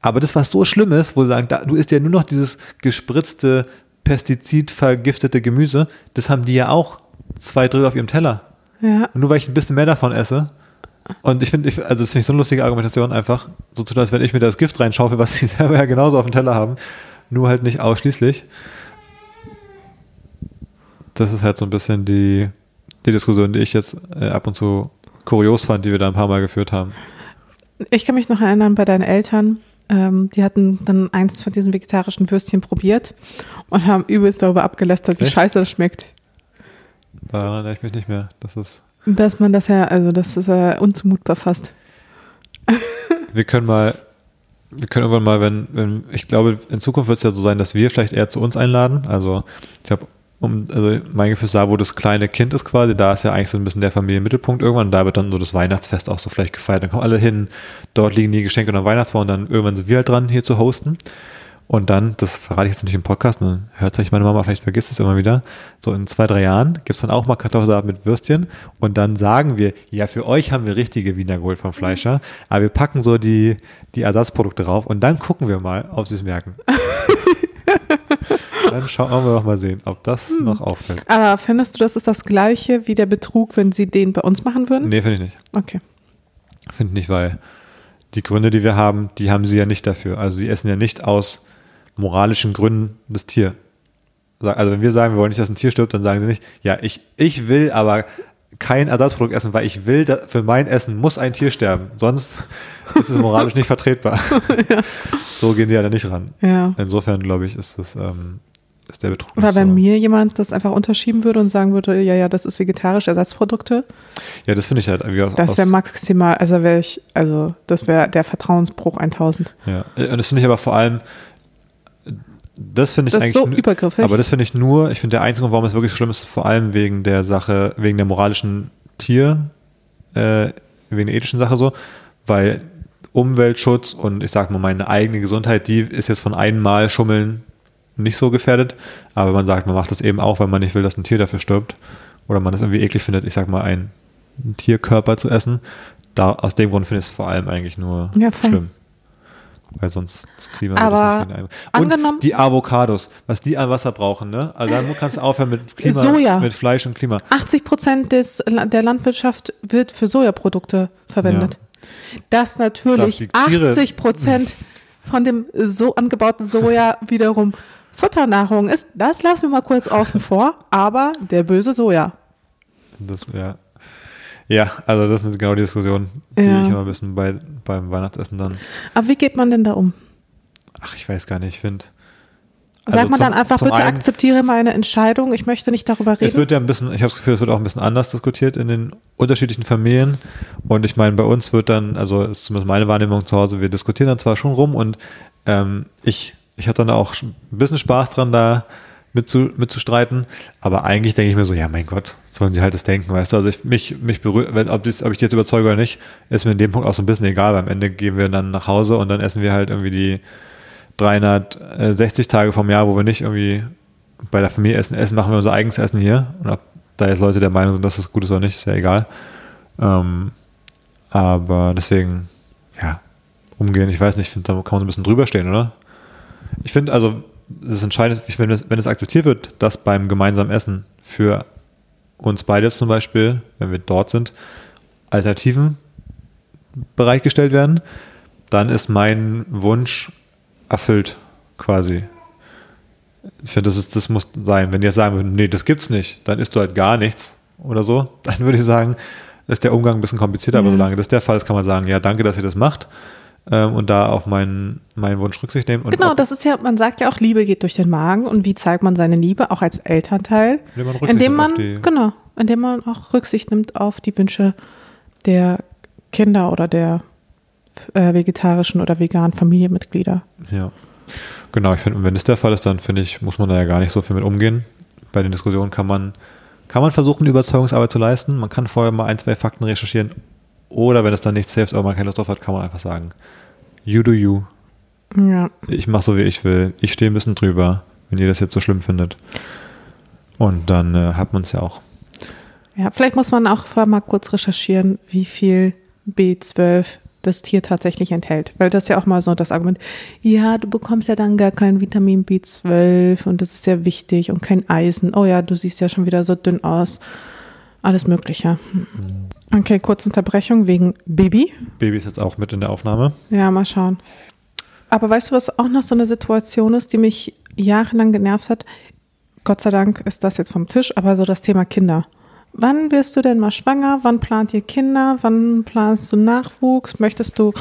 Aber das, was so schlimm ist, wo sie sagen, da, du isst ja nur noch dieses gespritzte, pestizidvergiftete Gemüse, das haben die ja auch zwei Drittel auf ihrem Teller. Ja. Und nur weil ich ein bisschen mehr davon esse. Und ich finde, also das finde ich so eine lustige Argumentation einfach, so zu tun, als wenn ich mir das Gift reinschaufel, was sie selber ja genauso auf dem Teller haben, nur halt nicht ausschließlich. Das ist halt so ein bisschen die, die Diskussion, die ich jetzt äh, ab und zu kurios fand, die wir da ein paar Mal geführt haben. Ich kann mich noch erinnern bei deinen Eltern, ähm, die hatten dann eins von diesen vegetarischen Würstchen probiert und haben übelst darüber abgelästert, wie Echt? scheiße das schmeckt. Daran erinnere ich mich nicht mehr. Das ist, Dass man das ja, also das ist ja unzumutbar fast. wir können mal, wir können irgendwann mal, wenn, wenn ich glaube, in Zukunft wird es ja so sein, dass wir vielleicht eher zu uns einladen. Also ich habe, um, also mein Gefühl ist da, wo das kleine Kind ist quasi, da ist ja eigentlich so ein bisschen der Familienmittelpunkt irgendwann. Und da wird dann so das Weihnachtsfest auch so vielleicht gefeiert. Dann kommen alle hin, dort liegen die Geschenke unter dem Weihnachtsbaum und dann irgendwann sind wir halt dran, hier zu hosten. Und dann, das verrate ich jetzt nicht im Podcast, dann hört sich meine Mama, vielleicht vergisst es immer wieder, so in zwei, drei Jahren gibt es dann auch mal Kartoffelsalat mit Würstchen und dann sagen wir, ja, für euch haben wir richtige Wiener Gold vom Fleischer, aber wir packen so die, die Ersatzprodukte drauf und dann gucken wir mal, ob sie es merken. dann schauen wir doch mal sehen, ob das noch auffällt. Aber findest du, das ist das gleiche wie der Betrug, wenn sie den bei uns machen würden? Nee, finde ich nicht. Okay. Finde nicht, weil die Gründe, die wir haben, die haben sie ja nicht dafür. Also sie essen ja nicht aus moralischen Gründen das Tier. Also wenn wir sagen, wir wollen nicht, dass ein Tier stirbt, dann sagen sie nicht, ja, ich, ich will aber kein Ersatzprodukt essen, weil ich will, für mein Essen muss ein Tier sterben. Sonst ist es moralisch nicht vertretbar. So gehen die ja da nicht ran. Ja. Insofern, glaube ich, ist es, ähm, ist der Betrug Aber nicht wenn so. mir jemand das einfach unterschieben würde und sagen würde, ja, ja, das ist vegetarische Ersatzprodukte, Ja, das finde ich halt irgendwie aus, das wäre maximal, also wäre ich, also das wäre der Vertrauensbruch 1000. Ja, und das finde ich aber vor allem, das finde ich Das eigentlich. so übergriffig. Aber das finde ich nur, ich finde der einzige Grund, warum es wirklich schlimm ist, vor allem wegen der Sache, wegen der moralischen Tier, äh, wegen der ethischen Sache so, weil Umweltschutz und ich sag mal meine eigene Gesundheit, die ist jetzt von einmal Schummeln nicht so gefährdet, aber man sagt, man macht das eben auch, weil man nicht will, dass ein Tier dafür stirbt oder man es irgendwie eklig findet, ich sag mal, einen Tierkörper zu essen. Da, aus dem Grund finde ich es vor allem eigentlich nur Ja, schlimm. Weil sonst das Klima Aber das nicht Und angenommen- die Avocados, was die an Wasser brauchen, ne? Also dann kannst du aufhören mit Klima, Soja. mit Fleisch und Klima. 80 Prozent des, der Landwirtschaft wird für Sojaprodukte verwendet. Das Dass natürlich Tiere- 80 Prozent von dem so angebauten Soja wiederum Futternahrung ist. Das lassen wir mal kurz außen vor, aber der böse Soja. Das, ja. Ja, also das ist genau die Diskussion, die Ja. ich immer ein bisschen bei, beim Weihnachtsessen dann, Aber wie geht man denn da um? ach, ich weiß gar nicht, ich finde. Sagt Also man zum- dann einfach, bitte einen- akzeptiere meine Entscheidung, ich möchte nicht darüber reden? Es wird ja ein bisschen, ich habe das Gefühl, es wird auch ein bisschen anders diskutiert in den unterschiedlichen Familien. Und ich meine, bei uns wird dann, also ist zumindest meine Wahrnehmung zu Hause, wir diskutieren dann zwar schon rum und ähm, ich, ich hatte dann auch ein bisschen Spaß dran, da mitzu, mitzustreiten. Aber eigentlich denke ich mir so, ja, mein Gott, sollen sie halt das denken, weißt du? Also ich, mich, mich berührt, ob, ob ich die jetzt überzeuge oder nicht, ist mir in dem Punkt auch so ein bisschen egal. Weil am Ende gehen wir dann nach Hause und dann essen wir halt irgendwie die 360 Tage vom Jahr, wo wir nicht irgendwie bei der Familie essen, essen, machen wir unser eigenes Essen hier. Und ob da jetzt Leute der Meinung sind, dass das gut ist oder nicht, ist ja egal. Ähm, aber deswegen, ja, umgehen, ich weiß nicht, ich finde, da kann man so ein bisschen drüber stehen, oder? Ich finde, also, das Entscheidende ist, wenn es, wenn es akzeptiert wird, dass beim gemeinsamen Essen für uns beide zum Beispiel, wenn wir dort sind, Alternativen bereitgestellt werden, dann ist mein Wunsch erfüllt, quasi. Ich finde, das, ist, das muss sein. Wenn die jetzt sagen würden, nee, das gibt's nicht, dann isst du halt gar nichts oder so, dann würde ich sagen, ist der Umgang ein bisschen komplizierter, aber Ja. solange das der Fall ist, kann man sagen, ja, danke, dass ihr das macht ähm, und da auf meinen, meinen Wunsch Rücksicht. Und Genau, das ist ja, man sagt ja auch, Liebe geht durch den Magen und wie zeigt man seine Liebe, auch als Elternteil? Indem man Rücksicht indem nimmt man, die- genau, indem man auch Rücksicht nimmt auf die Wünsche der Kinder oder der äh, vegetarischen oder veganen Familienmitglieder. Ja. Genau, ich finde, wenn das der Fall ist, dann finde ich, muss man da ja gar nicht so viel mit umgehen. Bei den Diskussionen kann man, kann man versuchen, Überzeugungsarbeit zu leisten. Man kann vorher mal ein, zwei Fakten recherchieren. Oder wenn es dann nichts hilft, aber man keine Lust drauf hat, kann man einfach sagen, you do you. Ja. Ich mache so, wie ich will. Ich stehe ein bisschen drüber, wenn ihr das jetzt so schlimm findet. Und dann äh, hat man es ja auch. Ja, vielleicht muss man auch vorher mal kurz recherchieren, wie viel B12 das Tier tatsächlich enthält. Weil das ist ja auch mal so das Argument, ja, du bekommst ja dann gar kein Vitamin B12 und das ist sehr wichtig und kein Eisen. Oh ja, du siehst ja schon wieder so dünn aus. Alles Mögliche. Okay, kurze Unterbrechung wegen Baby. Baby ist jetzt auch mit in der Aufnahme. Ja, mal schauen. Aber weißt du, was auch noch so eine Situation ist, die mich jahrelang genervt hat? Gott sei Dank ist das jetzt vom Tisch, aber so das Thema Kinder. Wann wirst du denn mal schwanger? Wann plant ihr Kinder? Wann planst du Nachwuchs? Möchtest du,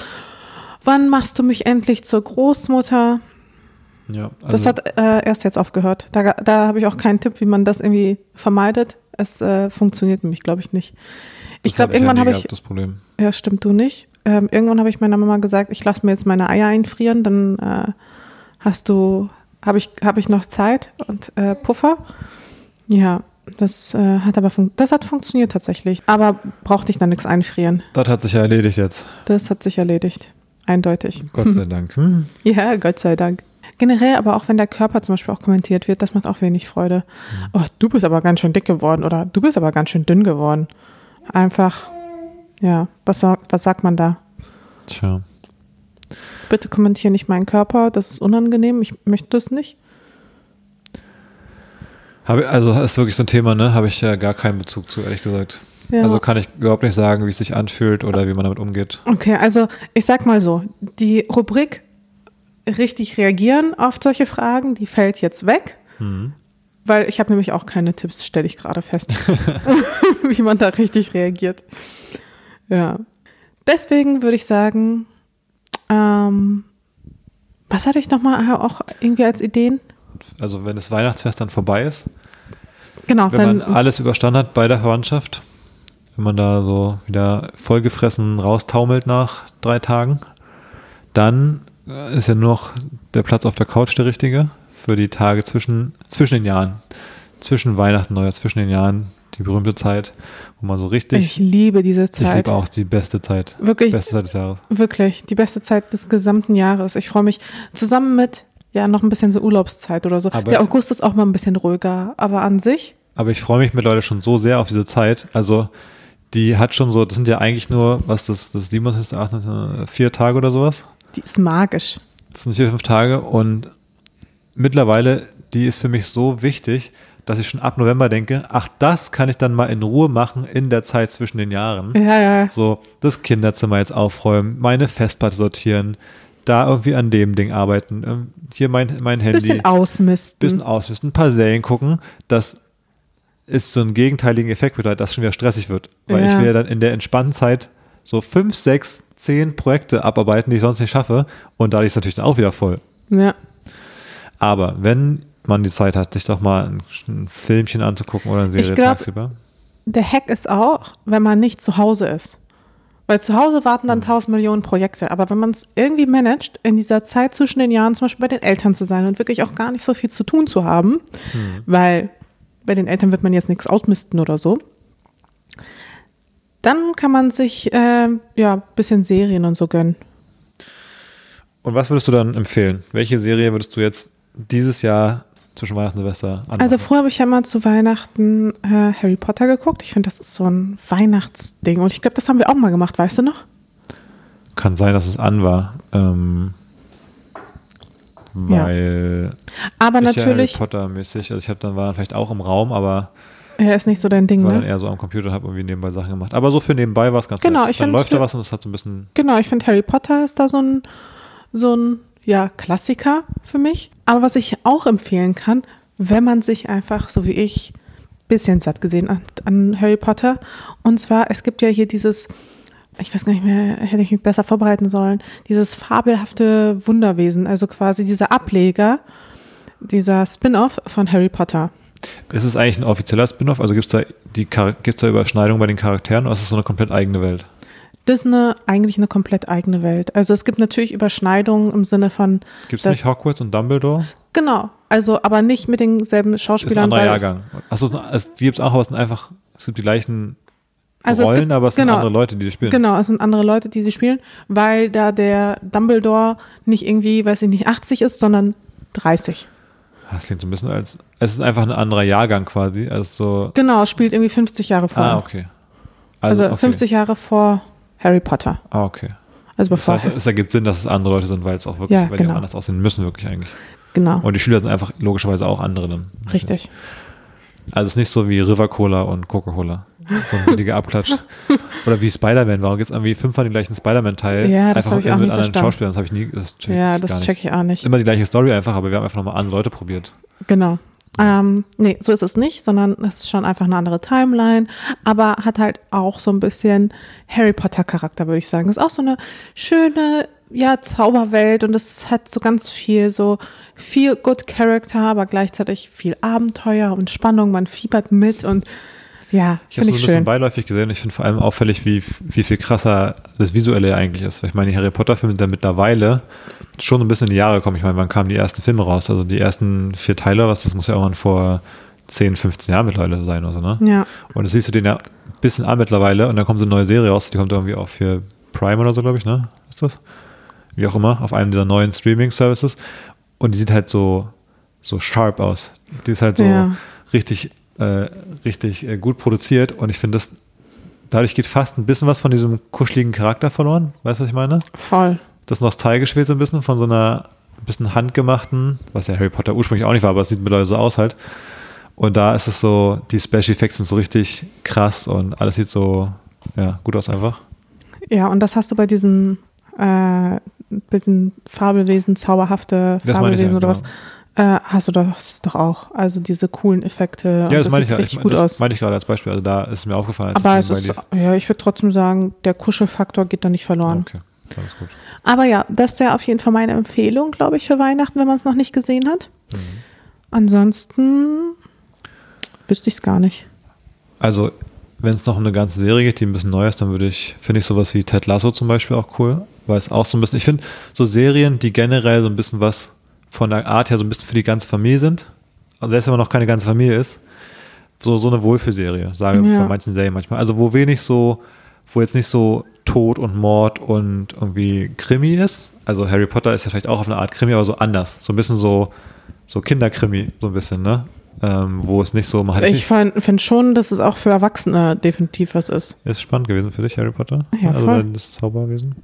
wann machst du mich endlich zur Großmutter? Ja, das also- hat äh, erst jetzt aufgehört. Da, da habe ich auch keinen Tipp, wie man das irgendwie vermeidet. Es äh, funktioniert nämlich, glaube ich, nicht. Ich glaube, irgendwann habe ich, gehabt, das Problem. ja, stimmt du nicht. Ähm, irgendwann habe ich meiner Mama gesagt, ich lasse mir jetzt meine Eier einfrieren, dann äh, hast du, habe ich, habe ich noch Zeit und äh, Puffer. Ja, das äh, hat aber fun das hat funktioniert tatsächlich. Aber brauchte ich dann nichts einfrieren. Das hat sich ja erledigt jetzt. Das hat sich erledigt. Eindeutig. Gott sei Dank. Hm. Ja, Gott sei Dank. Generell aber auch, wenn der Körper zum Beispiel auch kommentiert wird, das macht auch wenig Freude. Oh, du bist aber ganz schön dick geworden oder du bist aber ganz schön dünn geworden. Einfach, ja, was, was sagt man da? Tja. Bitte kommentiere nicht meinen Körper, das ist unangenehm, ich möchte das nicht. Habe, also das ist wirklich so ein Thema, ne? Habe ich ja gar keinen Bezug zu, ehrlich gesagt. Ja. Also kann ich überhaupt nicht sagen, wie es sich anfühlt oder wie man damit umgeht. Okay, also ich sag mal so, die Rubrik richtig reagieren auf solche Fragen, die fällt jetzt weg, weil ich habe nämlich auch keine Tipps, stelle ich gerade fest, wie man da richtig reagiert. Ja. Deswegen würde ich sagen, ähm, was hatte ich nochmal auch irgendwie als Ideen? Also wenn das Weihnachtsfest dann vorbei ist, Genau, wenn man alles überstanden hat bei der Verwandtschaft, wenn man da so wieder vollgefressen raustaumelt nach drei Tagen, dann äh, ist ja nur noch der Platz auf der Couch der richtige für die Tage zwischen, zwischen den Jahren. Zwischen Weihnachten und Neujahr, zwischen den Jahren, die berühmte Zeit, wo man so richtig. Ich liebe diese Ich Zeit. liebe auch die beste Zeit. Wirklich. Beste Zeit des Jahres. Wirklich, die beste Zeit des gesamten Jahres. Ich freue mich zusammen mit, ja, noch ein bisschen so Urlaubszeit oder so. Aber- Der August ist auch mal ein bisschen ruhiger, aber an sich, Aber ich freue mich mittlerweile schon so sehr auf diese Zeit. Also, die hat schon so, das sind ja eigentlich nur, was das, das 27, 28, vier Tage oder sowas. die ist magisch. Das sind vier, fünf Tage und mittlerweile, die ist für mich so wichtig, dass ich schon ab November denke, ach, das kann ich dann mal in Ruhe machen in der Zeit zwischen den Jahren. Ja, ja. So, das Kinderzimmer jetzt aufräumen, meine Festplatte sortieren, da irgendwie an dem Ding arbeiten, ähm, hier mein, mein Handy, Bisschen ausmisten. bisschen ausmisten, ein paar Serien gucken, das ist so einen gegenteiligen Effekt bedeutet, dass es schon wieder stressig wird. Weil Ja. ich will dann in der entspannten Zeit so fünf, sechs, zehn Projekte abarbeiten, die ich sonst nicht schaffe. Und dadurch ist es natürlich dann auch wieder voll. ja. Aber wenn man die Zeit hat, sich doch mal ein, ein Filmchen anzugucken oder eine Serie Ich glaub- tagsüber. Der Hack ist auch, wenn man nicht zu Hause ist. Weil zu Hause warten dann tausend Millionen Projekte. Aber wenn man es irgendwie managt, in dieser Zeit zwischen den Jahren zum Beispiel bei den Eltern zu sein und wirklich auch gar nicht so viel zu tun zu haben, weil bei den Eltern wird man jetzt nichts ausmisten oder so, dann kann man sich äh, ja ein bisschen Serien und so gönnen. Und was würdest du dann empfehlen? Welche Serie würdest du jetzt dieses Jahr zwischen Weihnachten und Silvester anmachen? Also früher habe ich ja mal zu Weihnachten äh, Harry Potter geguckt. Ich finde, das ist so ein Weihnachtsding. Und ich glaube, das haben wir auch mal gemacht, weißt du noch? Kann sein, dass es an war. Ähm, weil Aber ich ja natürlich, Harry Potter mäßig, also ich habe dann war vielleicht auch im Raum, aber er ist nicht so dein Ding, war dann ne? eher so am Computer und habe irgendwie nebenbei Sachen gemacht. Aber so für nebenbei war es ganz Genau, nett. ich Dann läuft da was und es hat so ein bisschen Genau, ich finde Harry Potter ist da so ein, so ein, ja, Klassiker für mich. Aber was ich auch empfehlen kann, wenn man sich einfach, so wie ich, bisschen satt gesehen an, an Harry Potter. Und zwar, es gibt ja hier dieses, ich weiß gar nicht mehr, hätte ich mich besser vorbereiten sollen, dieses fabelhafte Wunderwesen, also quasi dieser Ableger, dieser Spin-off von Harry Potter. Ist es eigentlich ein offizieller Spin-off? Also gibt es da, die da Überschneidungen bei den Charakteren oder ist es so eine komplett eigene Welt? Das ist eine, eigentlich eine komplett eigene Welt. Also es gibt natürlich Überschneidungen im Sinne von, Gibt es nicht Hogwarts und Dumbledore? genau, also aber nicht mit denselben Ist ein Schauspielern. anderer es- Jahrgang. Achso, es gibt es auch, aber es sind einfach, es gibt die gleichen Also es Rollen, gibt- aber es sind genau. andere Leute, die die spielen. Genau, es sind andere Leute, die sie spielen, weil da der Dumbledore nicht irgendwie, weiß ich nicht, 80 ist, sondern 30. Das klingt so ein bisschen als, es ist einfach ein anderer Jahrgang quasi. Also so, Genau, es spielt irgendwie 50 Jahre vor. ah, okay. Also, okay. 50 Jahre vor Harry Potter. Ah, okay. Also Das bevor. heißt, es ergibt Sinn, dass es andere Leute sind, weil es auch wirklich, Ja, weil die genau. auch anders aussehen müssen, wirklich eigentlich. genau. Und die Schüler sind einfach logischerweise auch andere dann. Richtig. Also es ist nicht so wie River Cola und Coca-Cola. So ein billiger Abklatsch. Oder wie Spider-Man. Warum gibt es irgendwie fünfmal den gleichen Spider-Man-Teil? Ja, das einfach hab ich auch mit nie anderen verstanden. Schauspielern. Das habe ich nie, das check Ja, das nicht. check ich auch nicht. Immer die gleiche Story einfach, aber wir haben einfach nochmal andere Leute probiert. Genau. Ähm, nee, so ist es nicht, sondern es ist schon einfach eine andere Timeline, aber hat halt auch so ein bisschen Harry Potter Charakter, würde ich sagen. ist auch so eine schöne, ja, Zauberwelt und es hat so ganz viel so viel Good Character, aber gleichzeitig viel Abenteuer und Spannung. Man fiebert mit und ja, Ich habe so ein bisschen schön. beiläufig gesehen und ich finde vor allem auffällig, wie, wie viel krasser das Visuelle eigentlich ist. Weil ich meine, die Harry Potter-Filme sind da mittlerweile schon ein bisschen in die Jahre gekommen. Ich meine, wann kamen die ersten Filme raus? Also die ersten vier Teile, was das muss ja irgendwann vor 10, 15 Jahren mittlerweile sein oder so, ne? Ja, Und das siehst du den ja ein bisschen an mittlerweile und dann kommt so eine neue Serie raus, die kommt irgendwie auch für Prime oder so, glaube ich, ne? Ist das? Wie auch immer, auf einem dieser neuen Streaming-Services. Und die sieht halt so, so sharp aus. Die ist halt so Ja. richtig, äh, richtig äh, gut produziert und ich finde das, dadurch geht fast ein bisschen was von diesem kuscheligen Charakter verloren. Weißt du, was ich meine? voll. Das nostalgisch fehlt so ein bisschen von so einer bisschen handgemachten, was ja Harry Potter ursprünglich auch nicht war, aber es sieht mittlerweile so aus halt. Und da ist es so, die Special Effects sind so richtig krass und alles sieht so, ja, gut aus einfach. Ja, und das hast du bei diesem äh, bisschen Fabelwesen, zauberhafte Fabelwesen ja, oder was, genau. Äh, hast du das doch auch. Also diese coolen Effekte. Ja, und das meine ich, sieht ja. richtig ich, gut das aus. meine ich gerade als Beispiel. Also da ist es mir aufgefallen. Als Aber das es ist, ja, ich würde trotzdem sagen, der Kuschelfaktor geht da nicht verloren. Okay, alles gut. Aber ja, das wäre auf jeden Fall meine Empfehlung, glaube ich, für Weihnachten, wenn man es noch nicht gesehen hat. Mhm. Ansonsten wüsste ich es gar nicht. Also, wenn es noch um eine ganze Serie geht, die ein bisschen neu ist, dann würde ich, finde ich sowas wie Ted Lasso zum Beispiel auch cool, weil es auch so ein bisschen, ich finde so Serien, die generell so ein bisschen was von der Art her so ein bisschen für die ganze Familie sind, also selbst wenn man noch keine ganze Familie ist, so, so eine Wohlfühlserie, sage ich Ja. bei manchen Serien manchmal. Also wo wenig so, wo jetzt nicht so Tod und Mord und irgendwie Krimi ist. Also Harry Potter ist ja vielleicht auch auf eine Art Krimi, aber so anders. So ein bisschen so, so Kinderkrimi, so ein bisschen, ne? Ähm, wo es nicht so, man hat Ich finde schon, dass es auch für Erwachsene definitiv was ist. ist spannend gewesen für dich, Harry Potter? Ja, also voll. das Zauberwesen.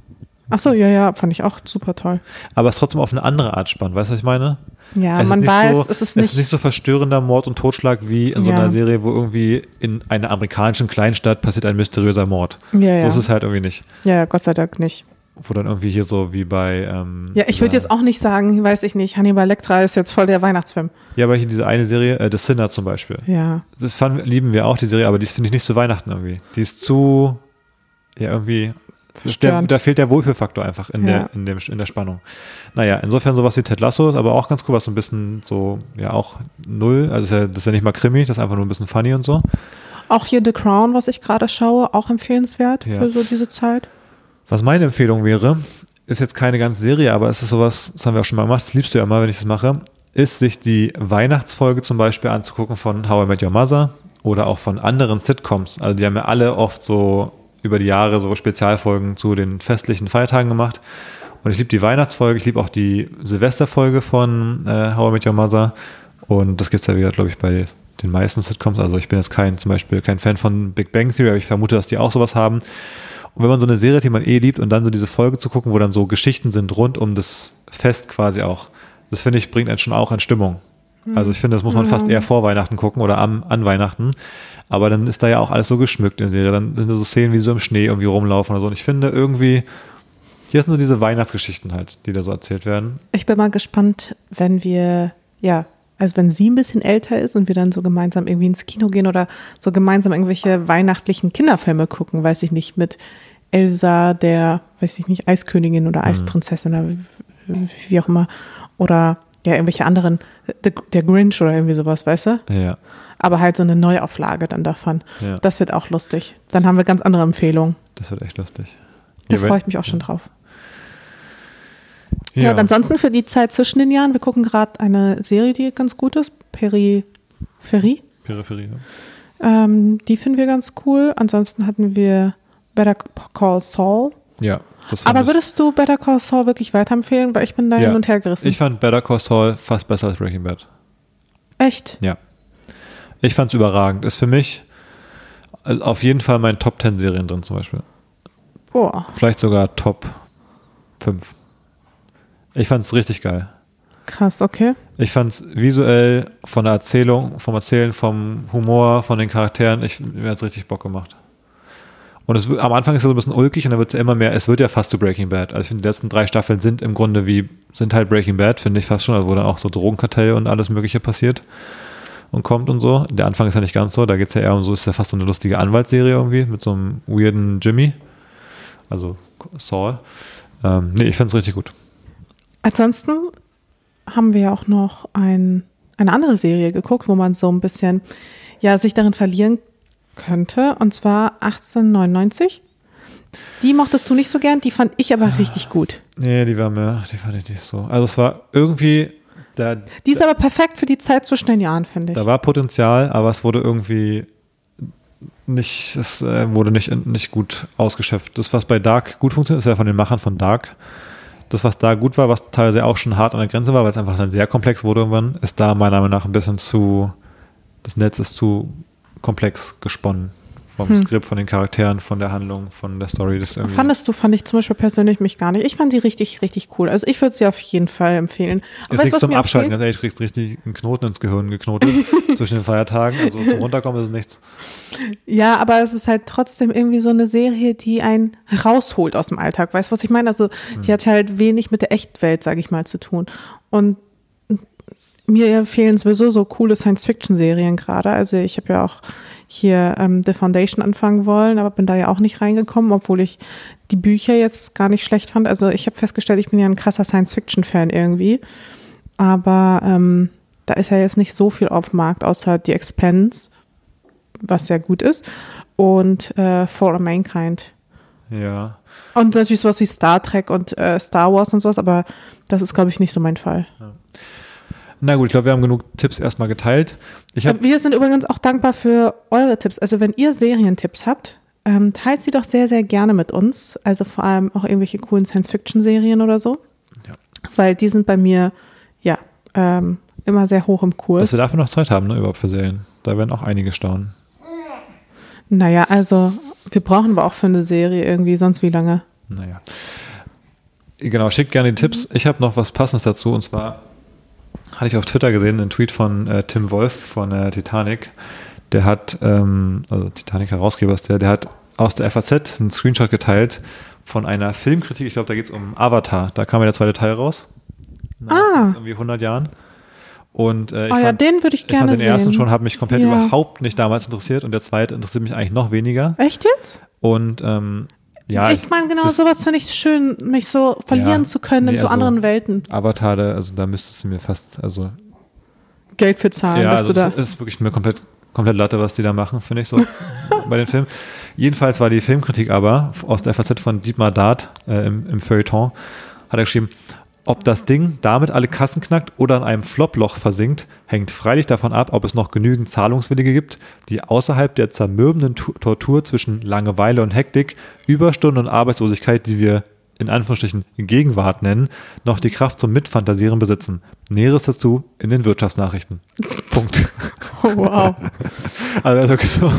Ach so, ja, ja, fand ich auch super toll. Aber es ist trotzdem auf eine andere Art spannend, weißt du, was ich meine? Ja, Es ist man nicht weiß, so, es ist nicht. nicht so verstörender Mord und Totschlag wie in so Ja. einer Serie, wo irgendwie in einer amerikanischen Kleinstadt passiert ein mysteriöser Mord. ja, So ja. ist es halt irgendwie nicht. ja, Gott sei Dank nicht. Wo dann irgendwie hier so wie bei. Ähm, Ja, ich würde jetzt auch nicht sagen, weiß ich nicht, Hannibal Lecter ist jetzt voll der Weihnachtsfilm. Ja, aber hier diese eine Serie, äh, The Sinner zum Beispiel. Ja. Das fanden, lieben wir auch, die Serie, aber die finde ich nicht zu Weihnachten irgendwie. Die ist zu. Ja, irgendwie. Der, da fehlt der Wohlfühlfaktor einfach in, Ja. der, in, dem, in der Spannung. Naja, insofern sowas wie Ted Lasso ist aber auch ganz cool, was so ein bisschen so, ja, auch null. Also ist ja, das ist ja nicht mal Krimi, das ist einfach nur ein bisschen funny und so. Auch hier The Crown, was ich gerade schaue, auch empfehlenswert Ja. für so diese Zeit. Was meine Empfehlung wäre, ist jetzt keine ganze Serie, aber es ist sowas, das haben wir auch schon mal gemacht, das liebst du ja immer, wenn ich das mache, ist sich die Weihnachtsfolge zum Beispiel anzugucken von How I Met Your Mother oder auch von anderen Sitcoms. Also die haben ja alle oft so über die Jahre so Spezialfolgen zu den festlichen Feiertagen gemacht. Und ich liebe die Weihnachtsfolge, ich liebe auch die Silvesterfolge von äh, How I Met Your Mother. Und das gibt es ja wieder, glaube ich, bei den meisten Sitcoms. Also ich bin jetzt kein, zum Beispiel kein Fan von Big Bang Theory, aber ich vermute, dass die auch sowas haben. Und wenn man so eine Serie, die man eh liebt, und dann so diese Folge zu gucken, wo dann so Geschichten sind rund um das Fest quasi auch, das finde ich, bringt einen schon auch in Stimmung. Also ich finde, das muss man fast eher vor Weihnachten gucken oder am, an Weihnachten. Aber dann ist da ja auch alles so geschmückt in der Serie. Dann sind da so Szenen, wie sie so im Schnee irgendwie rumlaufen oder so. Und ich finde irgendwie, hier sind so diese Weihnachtsgeschichten halt, die da so erzählt werden. Ich bin mal gespannt, wenn wir, ja, also wenn sie ein bisschen älter ist und wir dann so gemeinsam irgendwie ins Kino gehen oder so gemeinsam irgendwelche weihnachtlichen Kinderfilme gucken, weiß ich nicht, mit Elsa, der, weiß ich nicht, Eiskönigin oder Eisprinzessin oder wie- wie auch immer. Oder ja, irgendwelche anderen, der, der Grinch oder irgendwie sowas, weißt du? Ja. Aber halt so eine Neuauflage dann davon. Ja. Das wird auch lustig. Dann haben wir ganz andere Empfehlungen. Das wird echt lustig. Da Ja, freue ich mich auch schon drauf. Ja, Ja, und ansonsten für die Zeit zwischen den Jahren, wir gucken gerade eine Serie, die ganz gut ist, Peripherie. Peripherie. Ja. Ähm, die finden wir ganz cool. Ansonsten hatten wir Better Call Saul. ja Aber würdest du Better Call Saul wirklich weiterempfehlen? Weil ich bin da Ja. hin und her gerissen. Ich fand Better Call Saul fast besser als Breaking Bad. Echt? Ja. Ich fand es überragend. Ist für mich äh, auf jeden Fall mein Top 10 Serien drin zum Beispiel. Boah, Vielleicht sogar Top 5. Ich fand es richtig geil. krass, okay. Ich fand es visuell von der Erzählung, vom Erzählen, vom Humor, von den Charakteren, ich, mir hat es richtig Bock gemacht. Und es, am Anfang ist es so ein bisschen ulkig und dann wird es immer mehr, es wird ja fast zu Breaking Bad. Also ich finde, die letzten drei Staffeln sind im Grunde wie, sind halt Breaking Bad, finde ich fast schon, also wo dann auch so Drogenkartell und alles Mögliche passiert und kommt und so. Der Anfang ist ja nicht ganz so, da geht es ja eher um so, ist ja fast so eine lustige Anwaltsserie irgendwie mit so einem weirden Jimmy. Also Saul. Ähm, nee, ich finde es richtig gut. Ansonsten haben wir ja auch noch ein, eine andere Serie geguckt, wo man so ein bisschen ja, sich darin verlieren könnte. Und zwar 1899. Die mochtest du nicht so gern, die fand ich aber richtig gut. Nee, die war mir, die fand ich nicht so. Also es war irgendwie, da, Die ist aber perfekt für die Zeit zwischen den Jahren, finde ich. da war Potenzial, aber es wurde irgendwie nicht, es äh, wurde nicht, nicht gut ausgeschöpft. Das, was bei Dark gut funktioniert, ist ja von den Machern von Dark. Das, was da gut war, was teilweise auch schon hart an der Grenze war, weil es einfach dann sehr komplex wurde irgendwann, ist da meiner Meinung nach ein bisschen zu, das Netz ist zu komplex gesponnen. Vom Hm. Skript, von den Charakteren, von der Handlung, von der Story. Das irgendwie Fandest du, fand ich zum Beispiel persönlich mich gar nicht. Ich fand die richtig, richtig cool. Also ich würde sie auf jeden Fall empfehlen. Aber Ist nichts zum Abschalten, ganz ehrlich, du kriegst richtig einen Knoten ins Gehirn geknotet zwischen den Feiertagen. Also zum Runterkommen ist es nichts. Ja, aber es ist halt trotzdem irgendwie so eine Serie, die einen rausholt aus dem Alltag. Weißt du, was ich meine? Also die hat halt wenig mit der Echtwelt, sage ich mal, zu tun. Und mir fehlen sowieso so coole Science-Fiction-Serien gerade. Also ich habe ja auch hier ähm, The Foundation anfangen wollen, aber bin da ja auch nicht reingekommen, obwohl ich die Bücher jetzt gar nicht schlecht fand. Also ich habe festgestellt, ich bin ja ein krasser Science-Fiction-Fan irgendwie. Aber ähm, da ist ja jetzt nicht so viel auf dem Markt, außer The Expense, was sehr gut ist. Und äh, For a Mankind. Ja. Und natürlich sowas wie Star Trek und äh, Star Wars und sowas, aber das ist, glaube ich, nicht so mein Fall. Na gut, ich glaube, wir haben genug Tipps erstmal geteilt. Hab, Wir sind übrigens auch dankbar für eure Tipps. Also wenn ihr Serientipps habt, ähm, teilt sie doch sehr, sehr gerne mit uns. Also vor allem auch irgendwelche coolen Science-Fiction-Serien oder so. Ja. Weil die sind bei mir, ja, ähm, immer sehr hoch im Kurs. dass wir dafür noch Zeit haben, ne, überhaupt für Serien. Da werden auch einige staunen. Naja, also wir brauchen aber auch für eine Serie irgendwie sonst wie lange. Naja. Genau, schickt gerne die Tipps. Ich habe noch was Passendes dazu und zwar hatte ich auf Twitter gesehen einen Tweet von äh, Tim Wolf von äh, Titanic. Der hat, ähm, also Titanic-Herausgeber ist der, der hat aus der FAZ einen Screenshot geteilt von einer Filmkritik. Ich glaube, da geht es um Avatar. Da kam ja der zweite Teil raus. Nach Ah. irgendwie 100 Jahren. Und äh, ich Oh ja, den würde ich ich gerne fand den ersten sehen. schon, hat mich komplett Ja. überhaupt nicht damals interessiert und der zweite interessiert mich eigentlich noch weniger. Echt jetzt? Und ähm, ja, ich meine, genau sowas finde ich schön, mich so verlieren Ja. zu können in Nee, so also- anderen Welten. Avatar, da, also da müsstest du mir fast, also Geld für zahlen, ja, dass also du da. das ist wirklich mir komplett, komplett Latte, was die da machen, finde ich so bei den Filmen. Jedenfalls war die Filmkritik aber aus der FAZ von Dietmar Dart äh, im, im Feuilleton, hat er geschrieben, ob das Ding damit alle Kassen knackt oder in einem Floploch versinkt, hängt freilich davon ab, ob es noch genügend Zahlungswillige gibt, die außerhalb der zermürbenden Tu- Tortur zwischen Langeweile und Hektik, Überstunden und Arbeitslosigkeit, die wir in Anführungsstrichen Gegenwart nennen, noch die Kraft zum Mitfantasieren besitzen. Näheres dazu in den Wirtschaftsnachrichten. Punkt. Oh, wow. Also er ist wirklich so,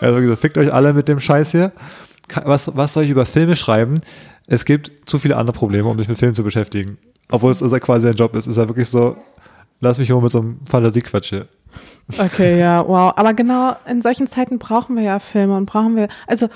er wirklich so, fickt euch alle mit dem Scheiß hier. Was, was soll ich über Filme schreiben? Es gibt zu viele andere Probleme, um sich mit Filmen zu beschäftigen. Obwohl es ja quasi ein Job ist, ist er wirklich so, lass mich hoch mit so einem Fantasiequatsch hier. Okay, ja, wow. Aber genau in solchen Zeiten brauchen wir ja Filme und brauchen wir, also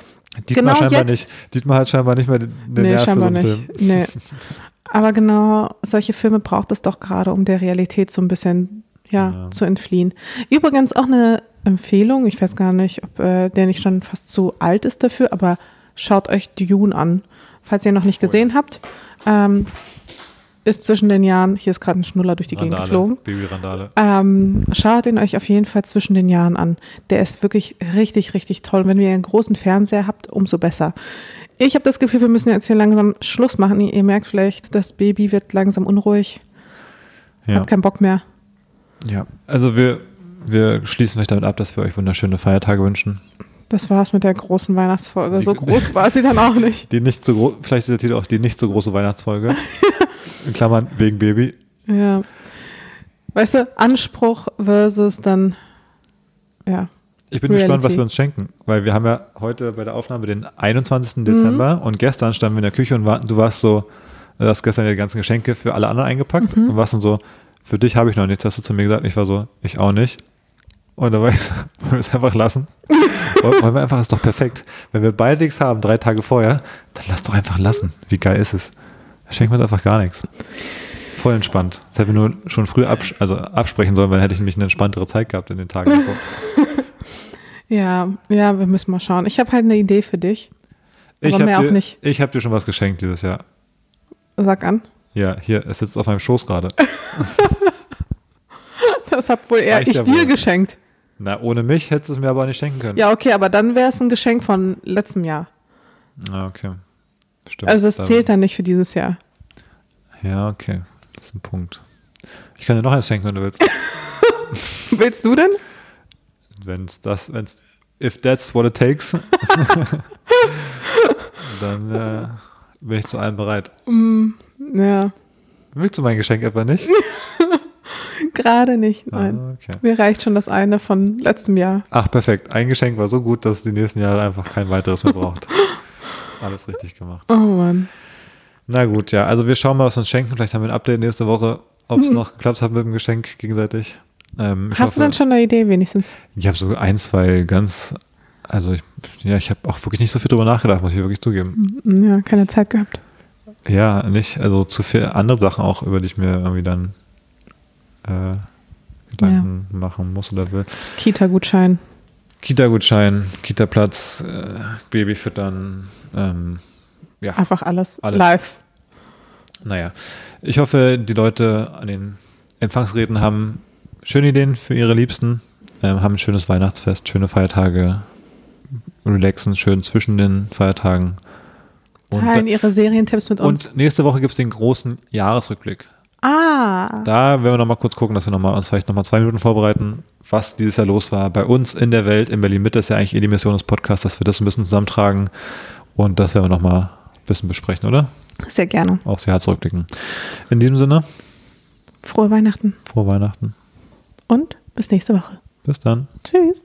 Dietmar genau scheinbar jetzt, nicht. Dietmar hat scheinbar nicht mehr den, nee, Nerv für so scheinbar einen nicht. Film. Nee. Aber genau solche Filme braucht es doch gerade, um der Realität so ein bisschen ja, Ja. zu entfliehen. Übrigens auch eine Empfehlung, ich weiß gar nicht, ob äh, der nicht schon fast zu alt ist dafür, aber schaut euch Dune an, falls ihr noch nicht gesehen habt. Ähm, ist zwischen den Jahren, hier ist gerade ein Schnuller durch die Gegend Randale, geflogen. Baby-Randale. Ähm, schaut ihn euch auf jeden Fall zwischen den Jahren an. Der ist wirklich richtig, richtig toll. Und wenn ihr einen großen Fernseher habt, umso besser. Ich habe das Gefühl, wir müssen jetzt hier langsam Schluss machen. Ihr merkt vielleicht, das Baby wird langsam unruhig, Ja. hat keinen Bock mehr. ja. Also wir, wir schließen vielleicht damit ab, dass wir euch wunderschöne Feiertage wünschen. Das war's mit der großen Weihnachtsfolge. Die- So groß war sie dann auch nicht. Die nicht so groß, vielleicht ist der Titel auch die nicht so große Weihnachtsfolge. In Klammern wegen Baby. Ja. Weißt du, Anspruch versus dann, ja. Ich bin Reality. gespannt, was wir uns schenken, weil wir haben ja heute bei der Aufnahme den 21. Dezember und gestern standen wir in der Küche und war, du warst so, du hast gestern die ganzen Geschenke für alle anderen eingepackt und warst dann so, für dich habe ich noch nichts, hast du zu mir gesagt. Ich war so, ich auch nicht. Und da war ich so, wollen wir es einfach lassen? Wollen wir einfach, ist doch perfekt. Wenn wir beide nichts haben, drei Tage vorher, dann lass doch einfach lassen. Wie geil ist es? Da schenken wir uns einfach gar nichts. Voll entspannt. Das hätten wir nur schon früh abs also absprechen sollen, weil dann hätte ich nämlich eine entspanntere Zeit gehabt in den Tagen davor. Ja, ja, wir müssen mal schauen. Ich habe halt eine Idee für dich. Ich Aber habe mehr auch dir, nicht. Ich habe dir schon was geschenkt dieses Jahr. Sag an. Ja, hier, es sitzt auf meinem Schoß gerade. Das hab wohl eher reicht ich ja dir wohl. geschenkt. Na, ohne mich hättest du es mir aber nicht schenken können. Ja, okay, aber dann wäre es ein Geschenk von letztem Jahr. Ah, okay. Stimmt. Also es zählt dann nicht für dieses Jahr. Ja, okay. Das ist ein Punkt. Ich kann dir noch eins schenken, wenn du willst. Willst du denn? wenn es das, wenn es, if that's what it takes, dann äh, bin ich zu allem bereit. Ja, Willst du mein Geschenk etwa nicht? gerade nicht. Nein. Ah, okay. Mir reicht schon das eine von letztem Jahr. Ach, perfekt. Ein Geschenk war so gut, dass es die nächsten Jahre einfach kein weiteres mehr braucht. Alles richtig gemacht. Oh Mann. Na gut, ja. Also wir schauen mal, was wir uns schenken. Vielleicht haben wir ein Update nächste Woche, ob es noch geklappt hat mit dem Geschenk gegenseitig. Ähm, Hm. Hast du hoffe- denn schon eine Idee wenigstens? Ich habe so ein, zwei ganz, also ich, ja, ich habe auch wirklich nicht so viel drüber nachgedacht, muss ich wirklich zugeben. Ja, keine Zeit gehabt. Ja, nicht, also zu viel andere Sachen auch, über die ich mir irgendwie dann äh, Gedanken machen muss oder will. Kita-Gutschein. Kita-Gutschein, Kita-Platz, äh, Baby füttern, ähm, ja, Einfach alles. Alles. Live. naja. Ich hoffe, die Leute an den Empfangsräten haben schöne Ideen für ihre Liebsten, ähm, haben ein schönes Weihnachtsfest, schöne Feiertage, relaxen schön zwischen den Feiertagen. Und, Teilen ihre Serientipps mit uns. und nächste Woche gibt es den großen Jahresrückblick. Ah. Da werden wir noch mal kurz gucken, dass wir noch mal, uns vielleicht noch mal zwei Minuten vorbereiten, was dieses Jahr los war bei uns in der Welt, in Berlin-Mitte ist ja eigentlich eh die Mission des Podcasts, dass wir das ein bisschen zusammentragen und das werden wir noch mal ein bisschen besprechen, oder? Sehr gerne. Aufs Jahr zurückblicken. In diesem Sinne, Frohe Weihnachten frohe Weihnachten. und bis nächste Woche. Bis dann. Tschüss.